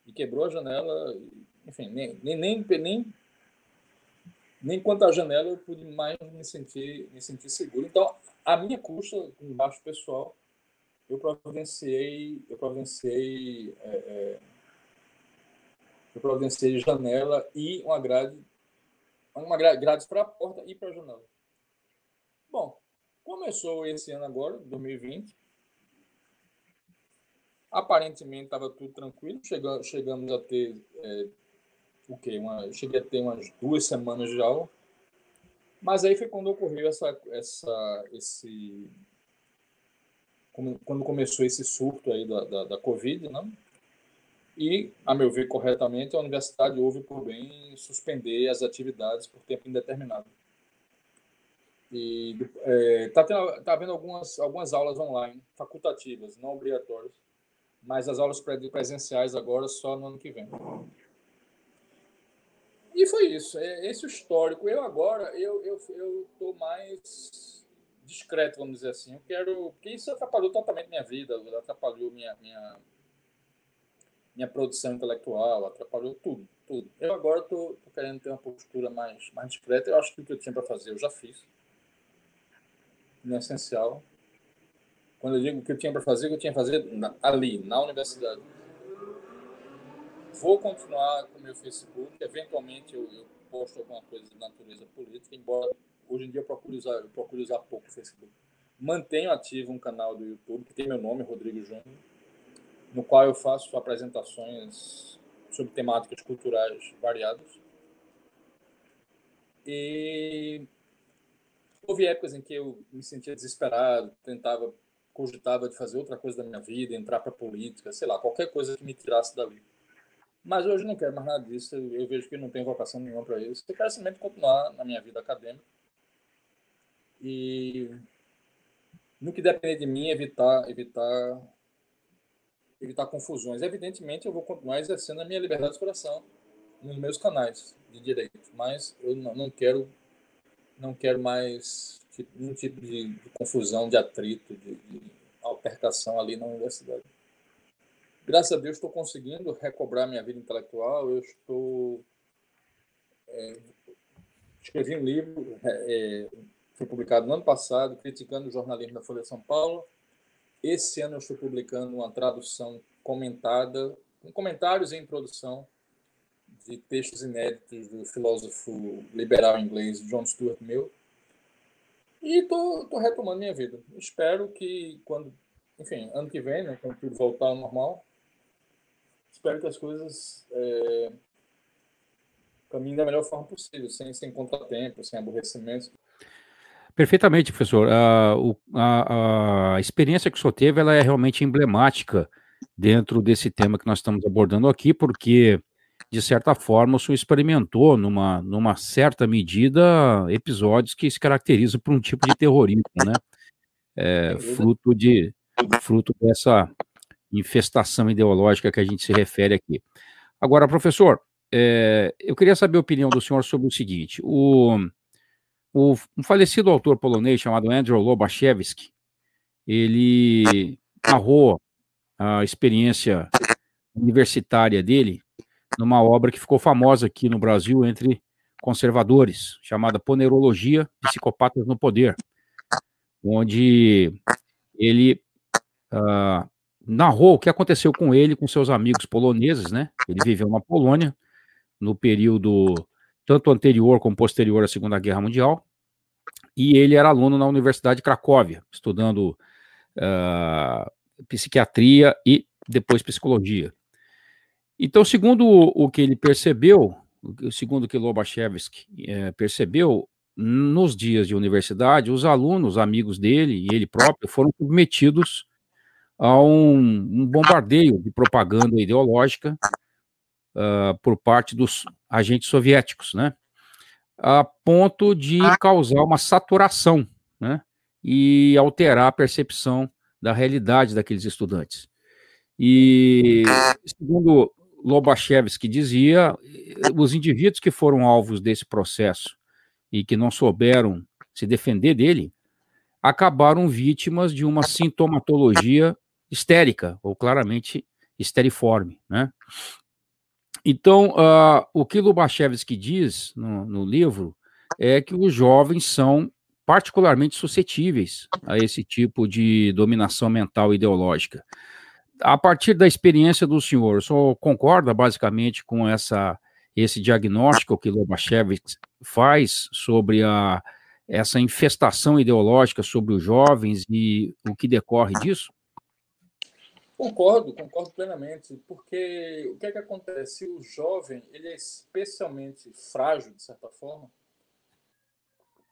e quebrou a janela. Enfim, nem, nem, nem, nem nem quanto à janela eu pude mais me sentir, me sentir seguro. Então, a minha custa, com baixo pessoal, eu providenciei, eu providenciei, é, é, eu providenciei janela e uma grade uma grades para a porta e para a janela. Bom, começou esse ano agora, 2020. Aparentemente estava tudo tranquilo. Chegamos, chegamos a ter é, o quê? Uma, cheguei a ter umas duas semanas de aula. Mas aí foi quando ocorreu essa, essa, esse, quando começou esse surto aí da, da, da Covid, né? E, a meu ver corretamente, a universidade houve por bem suspender as atividades por tempo indeterminado. E está é, tá havendo algumas, algumas aulas online, facultativas, não obrigatórias, mas as aulas presenciais agora só no ano que vem. E foi isso, é esse o histórico. Eu agora, eu estou eu, eu mais discreto, vamos dizer assim. Eu quero. Porque isso atrapalhou totalmente minha vida, atrapalhou minha, minha, minha produção intelectual, atrapalhou tudo, tudo. Eu agora estou querendo ter uma postura mais, mais discreta. Eu acho que o que eu tinha para fazer eu já fiz. Não é essencial. Quando eu digo o que eu tinha para fazer, que eu tinha que fazer ali, na universidade. Vou continuar com o meu Facebook. Eventualmente eu, eu posto alguma coisa de natureza política, embora hoje em dia eu usar, eu procuro usar pouco o Facebook. Mantenho ativo um canal do YouTube que tem meu nome, Rodrigo Júnior, no qual eu faço apresentações sobre temáticas culturais variadas. E houve épocas em que eu me sentia desesperado, tentava, cogitava de fazer outra coisa da minha vida, entrar para política, sei lá, qualquer coisa que me tirasse dali. Mas hoje não quero mais nada disso, eu vejo que não tenho vocação nenhuma para isso. Eu quero simplesmente continuar na minha vida acadêmica e no que depender de mim, evitar, evitar, evitar confusões. Evidentemente, eu vou continuar exercendo a minha liberdade de expressão nos meus canais de direito, mas eu não, quero, não quero mais nenhum tipo de, de confusão, de atrito, de, de altercação ali na universidade. Graças a Deus estou conseguindo recobrar minha vida intelectual. Eu estou é, escrevi um livro é, foi publicado no ano passado, criticando o jornalismo da Folha de São Paulo. Esse ano eu estou publicando uma tradução comentada, com comentários em produção de textos inéditos do filósofo liberal inglês John Stuart Mill. E estou retomando minha vida. Espero que quando, enfim, ano que vem, né, quando tudo voltar ao normal, espero que as coisas é, caminhem da melhor forma possível, sem, sem contratempo, sem aborrecimento. Perfeitamente, professor. A, a, a, experiência que o senhor teve ela é realmente emblemática dentro desse tema que nós estamos abordando aqui, porque, de certa forma, o senhor experimentou, numa, numa certa medida, episódios que se caracterizam por um tipo de terrorismo, né? É, fruto, de, fruto dessa infestação ideológica que a gente se refere aqui. Agora, professor, é, eu queria saber a opinião do senhor sobre o seguinte: o o, um falecido autor polonês chamado Andrew Lobachevsky, ele narrou a experiência universitária dele numa obra que ficou famosa aqui no Brasil entre conservadores, chamada Ponerologia, Psicopatas no Poder, onde ele uh, narrou o que aconteceu com ele, com seus amigos poloneses, né? Ele viveu na Polônia no período tanto anterior como posterior à Segunda Guerra Mundial, e ele era aluno na Universidade de Cracóvia, estudando uh, psiquiatria e depois psicologia. Então, segundo o que ele percebeu, segundo o que Lobachevsky é, percebeu, nos dias de universidade, os alunos, amigos dele e ele próprio, foram submetidos a um, um bombardeio de propaganda ideológica uh, por parte dos agentes soviéticos, né? A ponto de causar uma saturação, né? E alterar a percepção da realidade daqueles estudantes. E, segundo Lobachevsky dizia, os indivíduos que foram alvos desse processo e que não souberam se defender dele, acabaram vítimas de uma sintomatologia histérica, ou claramente histeriforme, né? Então, uh, o que Lubachevsky diz no, no livro é que os jovens são particularmente suscetíveis a esse tipo de dominação mental ideológica. A partir da experiência do senhor, o senhor concorda basicamente com essa esse diagnóstico que Lobachevitz faz sobre a, essa infestação ideológica sobre os jovens e o que decorre disso? Concordo, concordo plenamente, porque o que é que acontece? O jovem ele é especialmente frágil, de certa forma.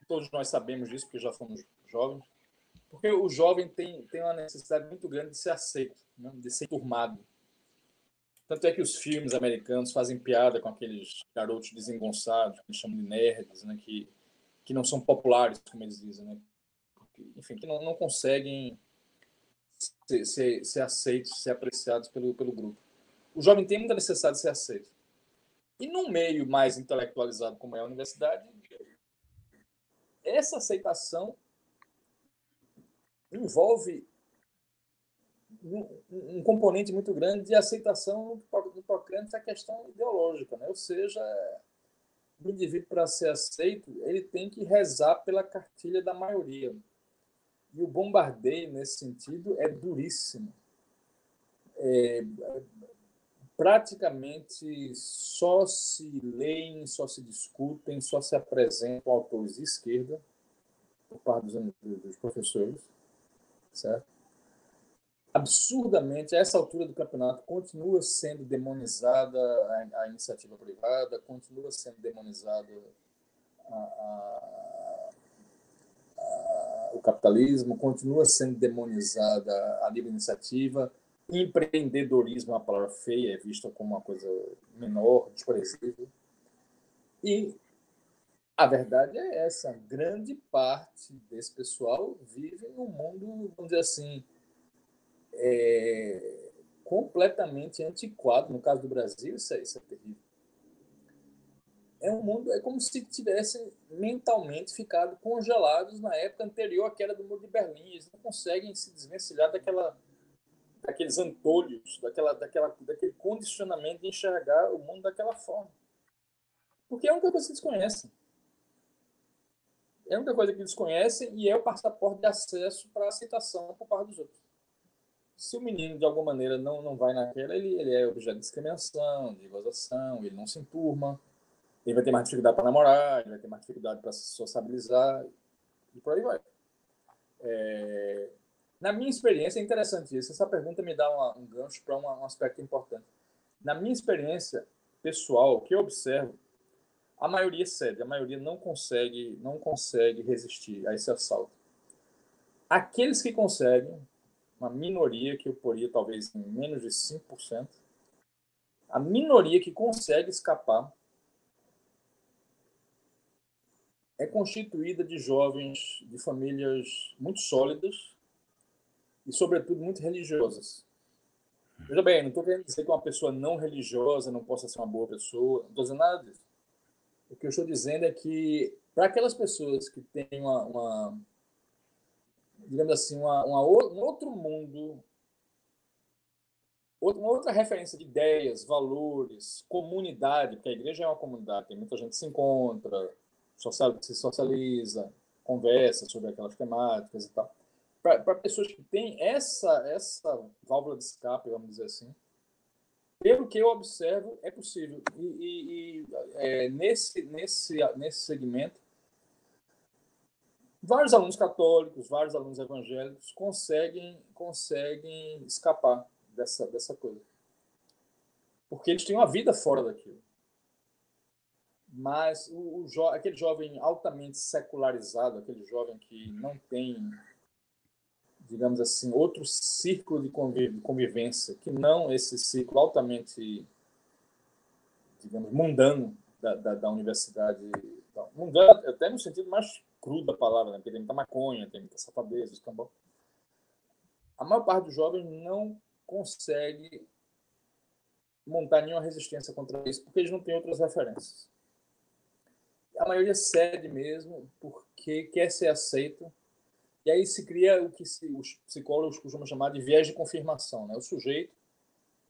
Todos nós sabemos disso, porque já fomos jovens. Porque o jovem tem, tem uma necessidade muito grande de ser aceito, né? de ser turmado. Tanto é que os filmes americanos fazem piada com aqueles garotos desengonçados, que eles chamam de nerds, né? que, que não são populares, como eles dizem. Né? Enfim, que não, não conseguem ser, ser, ser aceitos, ser apreciados pelo, pelo grupo. O jovem tem muita necessidade de ser aceito. E num meio mais intelectualizado como é a universidade, essa aceitação envolve um, um, componente muito grande de aceitação no tocante à questão ideológica, né? ou seja, o indivíduo para ser aceito ele tem que rezar pela cartilha da maioria e o bombardeio nesse sentido é duríssimo. É, praticamente só se leem, só se discutem, só se apresentam autores de esquerda por parte dos, dos professores certo? Absurdamente, a essa altura do campeonato, continua sendo demonizada a, a iniciativa privada, continua sendo demonizada a, a, o capitalismo, continua sendo demonizada a livre iniciativa, empreendedorismo uma palavra feia, é vista como uma coisa menor, desprezível. E a verdade é essa: grande parte desse pessoal vive num mundo, vamos dizer assim, é, completamente antiquado. No caso do Brasil, isso é, isso é terrível. É um mundo, é como se tivessem mentalmente ficado congelados na época anterior à queda do Muro de Berlim. Eles não conseguem se desvencilhar daquela, daqueles antolhos, daquela, daquela, daquele condicionamento de enxergar o mundo daquela forma. Porque é única coisa que eles conhecem. É a única coisa que eles conhecem e é o passaporte de acesso para aceitação por parte dos outros. Se o menino, de alguma maneira, não, não vai naquela, ele, ele é objeto de discriminação, de gozação, ele não se enturma, ele vai ter mais dificuldade para namorar, ele vai ter mais dificuldade para se sociabilizar e por aí vai. É... Na minha experiência, é interessante isso. Essa pergunta me dá uma, um gancho para um aspecto importante. Na minha experiência pessoal, o que eu observo a maioria cede, a maioria não consegue, não consegue resistir a esse assalto. Aqueles que conseguem, uma minoria que eu poria talvez em menos de 5%, a minoria que consegue escapar é constituída de jovens de famílias muito sólidas e, sobretudo, muito religiosas. Veja bem, não estou querendo dizer que uma pessoa não religiosa não possa ser uma boa pessoa, não estou dizendo nada disso. O que eu estou dizendo é que, para aquelas pessoas que têm uma, uma digamos assim, uma, uma, um outro mundo, uma outra referência de ideias, valores, comunidade, porque a igreja é uma comunidade, tem muita gente que se encontra, se socializa, conversa sobre aquelas temáticas e tal. Para pessoas que têm essa, essa válvula de escape, vamos dizer assim, pelo que eu observo, é possível. E, e, e é, nesse, nesse, nesse segmento, vários alunos católicos, vários alunos evangélicos conseguem, conseguem escapar dessa, dessa coisa. Porque eles têm uma vida fora daquilo. Mas o, o jo aquele jovem altamente secularizado, aquele jovem que não tem digamos assim, outro círculo de convivência, que não esse ciclo altamente, digamos, mundano da, da, da universidade. Mundano até no sentido mais cru da palavra, né? porque tem muita maconha, tem muita safadeza, escambau. A maior parte dos jovens não consegue montar nenhuma resistência contra isso, porque eles não têm outras referências. A maioria cede mesmo porque quer ser aceito e aí se cria o que se, os psicólogos costumam chamar de viés de confirmação. Né? O sujeito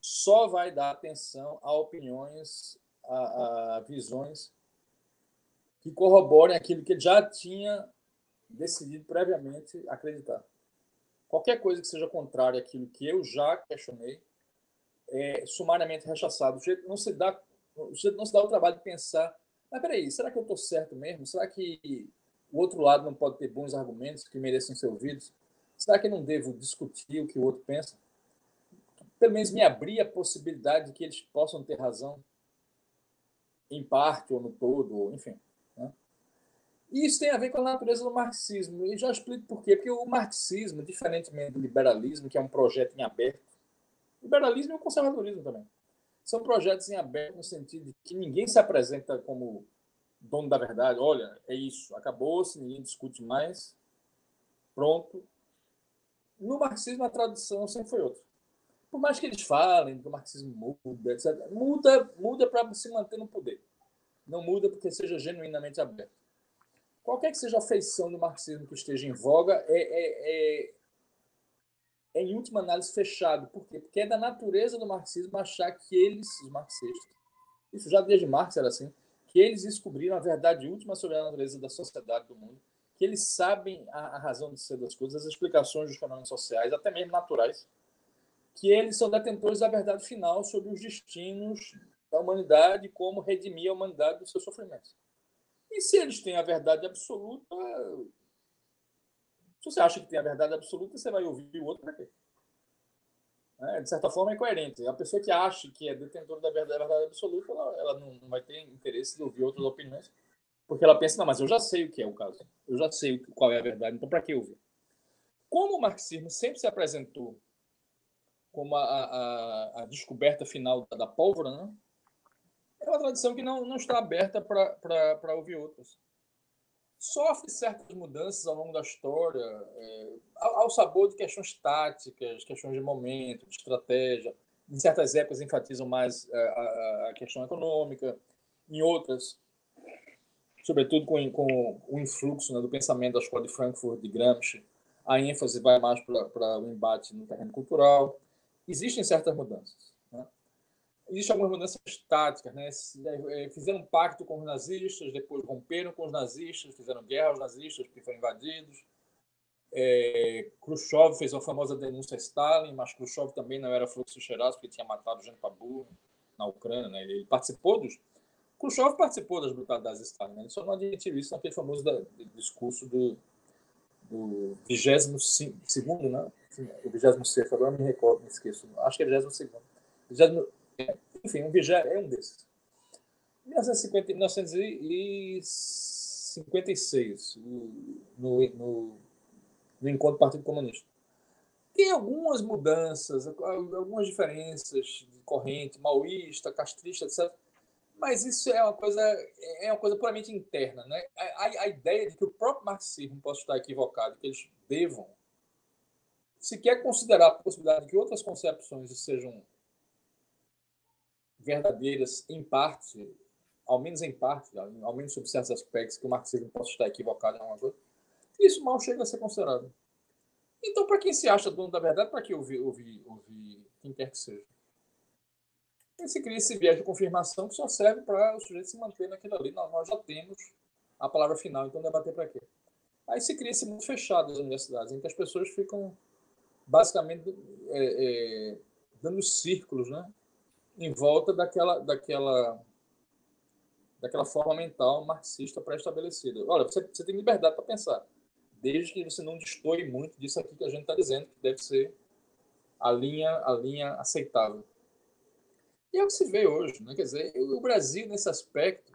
só vai dar atenção a opiniões, a, a visões que corroborem aquilo que ele já tinha decidido previamente acreditar. Qualquer coisa que seja contrária àquilo que eu já questionei é sumariamente rechaçado. O sujeito não se dá O sujeito não se dá o trabalho de pensar, mas peraí, será que eu estou certo mesmo? Será que o outro lado não pode ter bons argumentos que mereçam ser ouvidos? Será que eu não devo discutir o que o outro pensa? Pelo menos me abrir a possibilidade de que eles possam ter razão, em parte ou no todo, ou, enfim. Né? E isso tem a ver com a natureza do marxismo. E já explico por quê. Porque o marxismo, diferentemente do liberalismo, que é um projeto em aberto, liberalismo e o conservadorismo também, são projetos em aberto no sentido de que ninguém se apresenta como dono da verdade. Olha, é isso, acabou-se, ninguém discute mais, pronto. No marxismo, a tradução sempre foi outra. Por mais que eles falem que o marxismo muda, etc., muda, muda para se manter no poder. Não muda porque seja genuinamente aberto. Qualquer que seja a feição do marxismo que esteja em voga, é, é, é, é em última análise fechado. Por quê? Porque é da natureza do marxismo achar que eles, os marxistas, isso já desde Marx era assim, que eles descobriram a verdade última sobre a natureza da sociedade do mundo, que eles sabem a, a razão de ser das coisas, as explicações dos fenômenos sociais, até mesmo naturais, que eles são detentores da verdade final sobre os destinos da humanidade como redimir a humanidade dos seus sofrimentos. E se eles têm a verdade absoluta, se você acha que tem a verdade absoluta, você vai ouvir o outro para quê? É, de certa forma, é coerente. A pessoa que acha que é detentora da verdade, da verdade absoluta, ela, ela não, não, vai ter interesse de ouvir outras opiniões, porque ela pensa, não, mas eu já sei o que é o caso. Eu já sei qual é a verdade, então para que ouvir? Como o marxismo sempre se apresentou como a, a, a descoberta final da, da pólvora, né? é uma tradição que não, não está aberta para ouvir outras. Sofre certas mudanças ao longo da história, é, ao, sabor de questões táticas, questões de momento, de estratégia. Em certas épocas enfatizam mais é, a, a, a questão econômica, em outras, sobretudo com, com o influxo né, do pensamento da escola de Frankfurt, de Gramsci, a ênfase vai mais para o embate no terreno cultural existem certas mudanças. Existem algumas mudanças táticas. Né? É, fizeram um pacto com os nazistas, depois romperam com os nazistas, fizeram guerra aos nazistas porque foram invadidos. É, Khrushchev fez a famosa denúncia a Stalin, mas Khrushchev também não era fluxo cheirado porque tinha matado Jean Pabu na Ucrânia. Né? Ele participou dos. Khrushchev participou das brutalidades de Stalin, né? ele só não admitiu isso naquele famoso da, discurso do, do 22 né? o 26, agora me recordo, me esqueço. Acho que é 22. 20, enfim, um vigé, é um desses. 1950, 1956, no, no, no encontro do Partido Comunista. Tem algumas mudanças, algumas diferenças de corrente, maoísta, castrista, etc. Mas isso é uma coisa, é uma coisa puramente interna. Né? A, a, ideia de que o próprio marxismo possa estar equivocado, que eles devam se quer considerar a possibilidade de que outras concepções sejam verdadeiras em parte, ao menos em parte, ao menos sobre certos aspectos que o marxismo possa estar equivocado em alguma coisa, isso mal chega a ser considerado. Então, para quem se acha dono da verdade, para que ouvir, ouvir, ouvir quem quer que seja? E se cria esse viés de confirmação que só serve para o sujeito se manter naquilo ali. Nós, nós já temos a palavra final, então debater para quê? Aí se cria esse mundo fechado das universidades, em que as pessoas ficam basicamente é, é, dando círculos né, em volta daquela, daquela, daquela forma mental marxista pré-estabelecida. Olha, você, você tem liberdade para pensar, desde que você não destoie muito disso aqui que a gente está dizendo, que deve ser a linha, a linha aceitável. E é o que se vê hoje. Né? Quer dizer, o Brasil, nesse aspecto,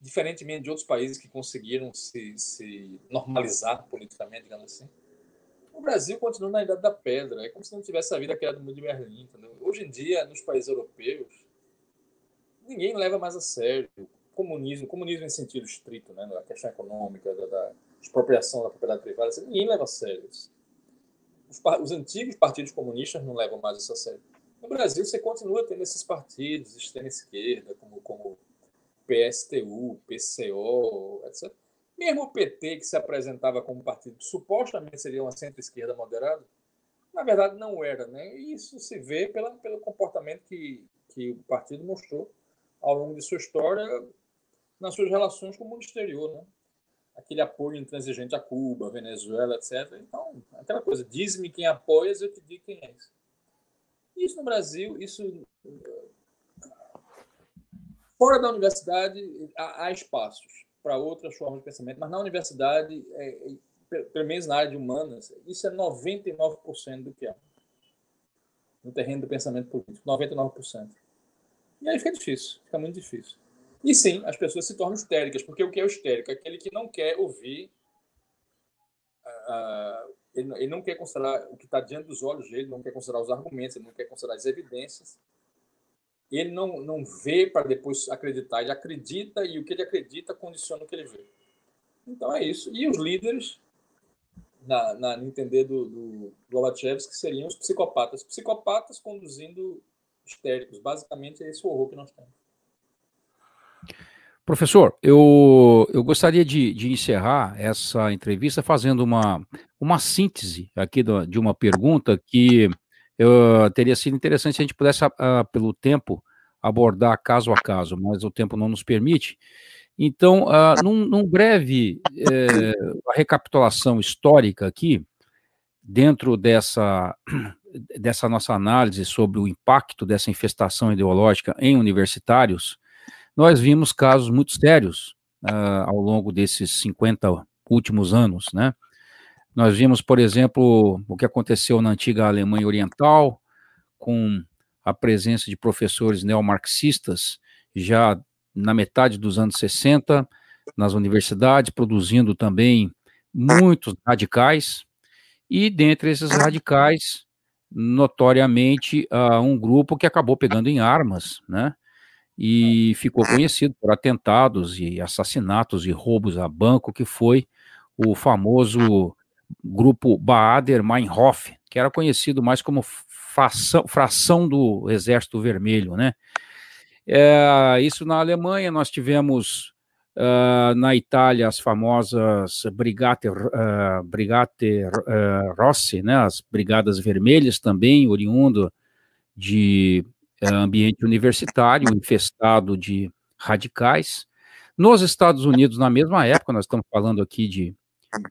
diferentemente de outros países que conseguiram se, se normalizar politicamente, digamos assim, o Brasil continua na Idade da Pedra. É como se não tivesse a queda do Muro de Berlim. Entendeu? Hoje em dia, nos países europeus, ninguém leva mais a sério o comunismo, comunismo em sentido estrito, né? a questão econômica, da, da expropriação da propriedade privada, assim, ninguém leva a sério isso. Os, os, antigos partidos comunistas não levam mais isso a sério. No Brasil, você continua tendo esses partidos, extrema-esquerda, como, como PSTU, PCO, etc mesmo o PT, que se apresentava como partido que supostamente seria uma centro-esquerda moderada, na verdade não era. Né? E isso se vê pela, pelo comportamento que, que o partido mostrou ao longo de sua história nas suas relações com o mundo exterior. Né? Aquele apoio intransigente a Cuba, Venezuela, etc. Então, aquela coisa, diz-me quem apoia, eu te digo quem é isso. No Brasil, isso fora da universidade há, há espaços para outras formas de pensamento, mas na universidade, é, é, pelo menos na área de humanas, isso é 99% do que há no terreno do pensamento político, 99%. E aí fica difícil, fica muito difícil. E sim, as pessoas se tornam histéricas, porque o que é o histérico? É aquele que não quer ouvir, uh, ele, ele, não quer considerar o que está diante dos olhos dele, não quer considerar os argumentos, ele não quer considerar as evidências. Ele não, não vê para depois acreditar, ele acredita e o que ele acredita condiciona o que ele vê. Então é isso. E os líderes, na, na entender do, do Lobachevsky, seriam os psicopatas. Psicopatas conduzindo histéricos. Basicamente é esse horror que nós temos. Professor, eu, eu gostaria de, de encerrar essa entrevista fazendo uma, uma síntese aqui do, de uma pergunta que eu, teria sido interessante se a gente pudesse, uh, pelo tempo, abordar caso a caso, mas o tempo não nos permite. Então, uh, num, num, breve eh, recapitulação histórica aqui, dentro dessa, dessa nossa análise sobre o impacto dessa infestação ideológica em universitários, nós vimos casos muito sérios uh, ao longo desses 50 últimos anos, né? Nós vimos, por exemplo, o que aconteceu na antiga Alemanha Oriental, com a presença de professores neomarxistas já na metade dos anos 60 nas universidades, produzindo também muitos radicais, e dentre esses radicais, notoriamente, uh, um grupo que acabou pegando em armas, né? e ficou conhecido por atentados e assassinatos e roubos a banco, que foi o famoso grupo Baader-Meinhof, que era conhecido mais como fração, fração do Exército Vermelho, né? É, isso na Alemanha, nós tivemos uh, na Itália as famosas Brigate, uh, Brigate uh, Rossi, né, as Brigadas Vermelhas também, oriundo de é, ambiente universitário infestado de radicais. Nos Estados Unidos, na mesma época, nós estamos falando aqui de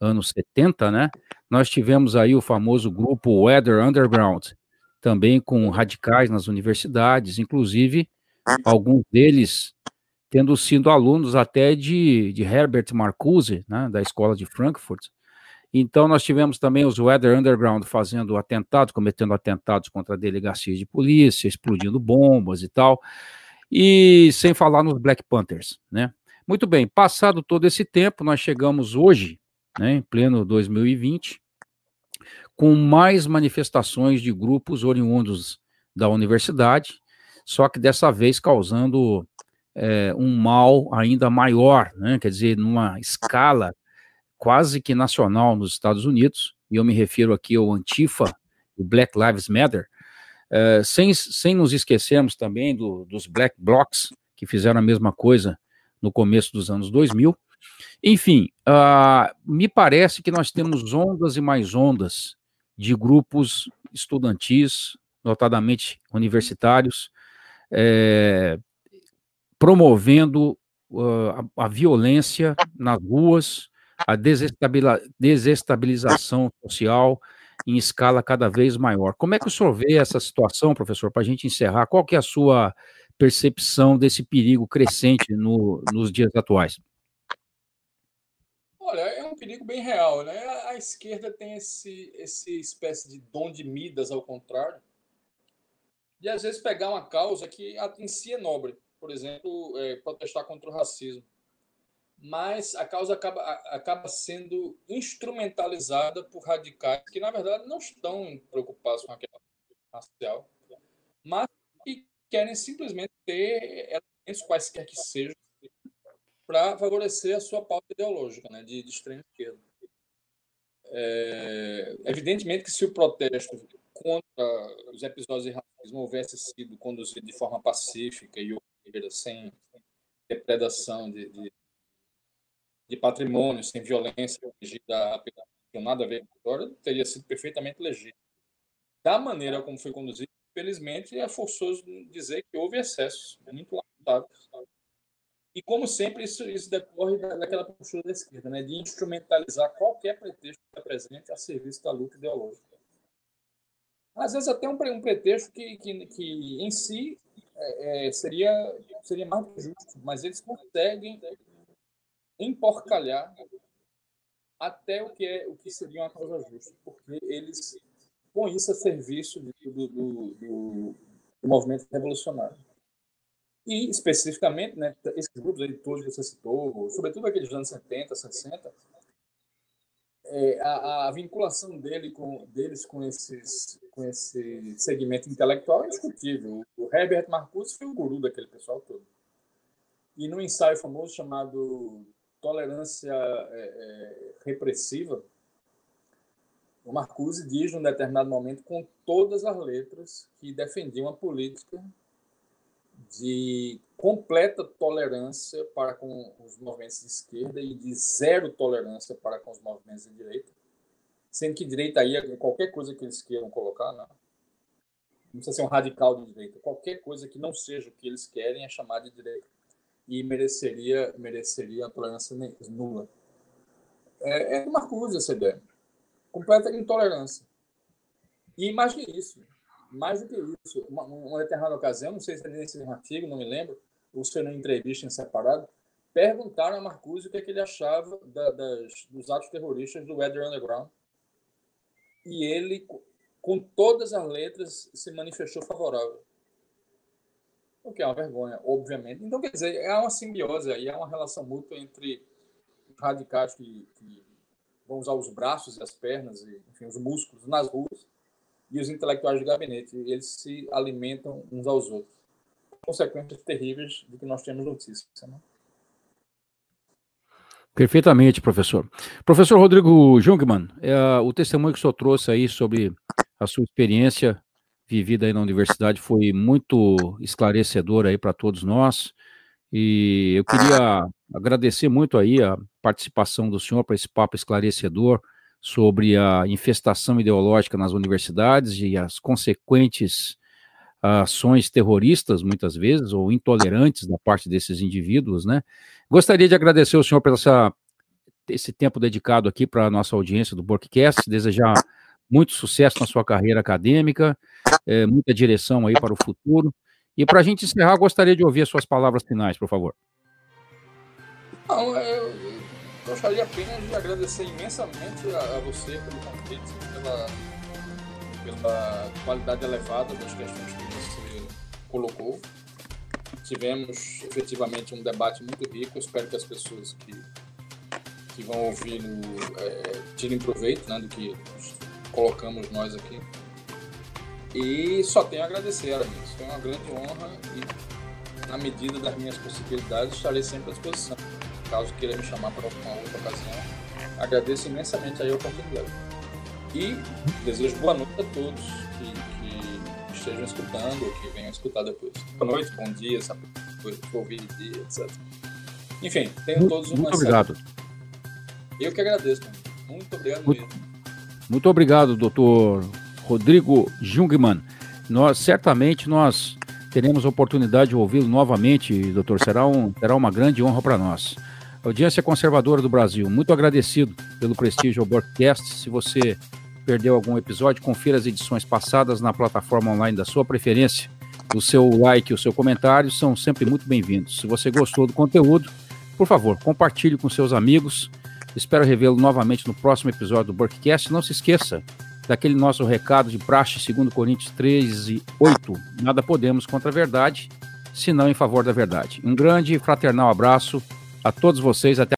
anos 70, né? Nós tivemos aí o famoso grupo Weather Underground, também com radicais nas universidades, inclusive alguns deles tendo sido alunos até de, de Herbert Marcuse, né, da escola de Frankfurt, então, nós tivemos também os Weather Underground fazendo atentados, cometendo atentados contra delegacias de polícia, explodindo bombas e tal. E sem falar nos Black Panthers, né? Muito bem, passado todo esse tempo, nós chegamos hoje, né, em pleno 2020, com mais manifestações de grupos oriundos da universidade, só que dessa vez causando é, um mal ainda maior, né? quer dizer, numa escala quase que nacional nos Estados Unidos, e eu me refiro aqui ao Antifa, o Black Lives Matter, uh, sem, sem nos esquecermos também do, dos Black Blocs, que fizeram a mesma coisa no começo dos anos 2000. Enfim, uh, me parece que nós temos ondas e mais ondas de grupos estudantis, notadamente universitários, é, promovendo uh, a, a, violência nas ruas, a desestabilização social em escala cada vez maior. Como é que o senhor vê essa situação, professor, para a gente encerrar? Qual que é a sua percepção desse perigo crescente no, nos dias atuais? Olha, é um perigo bem real, né? A esquerda tem esse, esse espécie de dom de Midas, ao contrário, de às vezes pegar uma causa que em si é nobre, por exemplo, é, protestar contra o racismo mas a causa acaba, acaba sendo instrumentalizada por radicais que, na verdade, não estão preocupados com a questão racial, mas que querem simplesmente ter elementos quaisquer que sejam para favorecer a sua pauta ideológica né, de, de extrema esquerda. É, evidentemente que se o protesto contra os episódios de racismo houvesse sido conduzido de forma pacífica e sem depredação de, de de patrimônio, sem violência, regida nada a ver com a história, teria sido perfeitamente legítimo. Da maneira como foi conduzido, infelizmente, é forçoso dizer que houve excessos muito lamentáveis. E, como sempre, isso, isso decorre daquela postura da esquerda, né, de instrumentalizar qualquer pretexto que presente a serviço da luta ideológica. Às vezes, até um, um pretexto que, que, que, em si, é, é, seria, seria mais justo, mas eles conseguem emporcalhar até o que, é, o que seria uma causa justa, porque eles põem isso a serviço do, do, do, do movimento revolucionário. E, especificamente, né, esses grupos aí todos que você citou, sobretudo aqueles anos 70, 60, é, a, a, vinculação dele com, deles com, esses, com esse segmento intelectual é discutível. O Herbert Marcuse foi o guru daquele pessoal todo. E no ensaio famoso chamado Tolerância é, é, Repressiva, o Marcuse diz, num determinado momento, com todas as letras, que defendia uma política de completa tolerância para com os movimentos de esquerda e de zero tolerância para com os movimentos de direita, sendo que direita aí é qualquer coisa que eles queiram colocar, não. Não precisa ser um radical de direita. Qualquer coisa que não seja o que eles querem é chamada de direita e mereceria mereceria a tolerância nula. É, é Marcuse essa ideia. Completa intolerância. E que isso, mais do que isso, uma, uma determinada ocasião, não sei se é nesse artigo, não me lembro, ou se foi numa entrevista em separado, perguntaram a Marcuse o que, é que ele achava da, das, dos atos terroristas do Weather Underground. E ele, com todas as letras, se manifestou favorável. O que é uma vergonha, obviamente. Então, quer dizer, é uma simbiose aí, é uma relação mútua entre radicais que, que vão usar os braços e as pernas, e, enfim, os músculos nas ruas, e os intelectuais de gabinete. Eles se alimentam uns aos outros. Consequências terríveis de que nós temos notícia. Né? Perfeitamente, professor. Professor Rodrigo Jungmann, é, o testemunho que o senhor trouxe aí sobre a sua experiência vivida aí na universidade foi muito esclarecedor aí para todos nós. E eu queria agradecer muito aí a participação do senhor para esse papo esclarecedor sobre a infestação ideológica nas universidades e as consequentes ações terroristas, muitas vezes, ou intolerantes da parte desses indivíduos, né? Gostaria de agradecer ao senhor por essa, esse tempo dedicado aqui para a nossa audiência do Borkcast, desejar muito sucesso na sua carreira acadêmica, é, muita direção aí para o futuro. E para a gente encerrar, gostaria de ouvir as suas palavras finais, por favor. Não, eu, gostaria apenas de agradecer imensamente a, a você pelo convite, pela, pela qualidade elevada das questões que você colocou. Tivemos efetivamente um debate muito rico. Espero que as pessoas que, que vão ouvir é, tirem proveito né, do que colocamos nós aqui. E só tenho a agradecer, Aramis. Foi uma grande honra e, na medida das minhas possibilidades, estarei sempre à disposição caso queira me chamar para alguma outra ocasião. Agradeço imensamente a oportunidade. E desejo boa noite a todos que, que estejam escutando ou que venham escutar depois. Boa noite, bom dia, sabe? Depois ouvir dia, etc. Enfim, tenham todos uma Muito obrigado. Eu que agradeço. Muito obrigado muito, mesmo. Muito obrigado, doutor Rodrigo Jungmann. Nós, certamente, nós teremos a oportunidade de ouvi-lo novamente, doutor. Será, um, será uma grande honra para nós. Audiência Conservadora do Brasil, muito agradecido pelo prestígio ao Broadcast. Se você perdeu algum episódio, confira as edições passadas na plataforma online da sua preferência. O seu like o seu comentário são sempre muito bem-vindos. Se você gostou do conteúdo, por favor, compartilhe com seus amigos. Espero revê-lo novamente no próximo episódio do Broadcast. Não se esqueça daquele nosso recado de praxe, segundo Coríntios 13, 8. Nada podemos contra a verdade, senão em favor da verdade. Um grande fraternal abraço a todos vocês. Até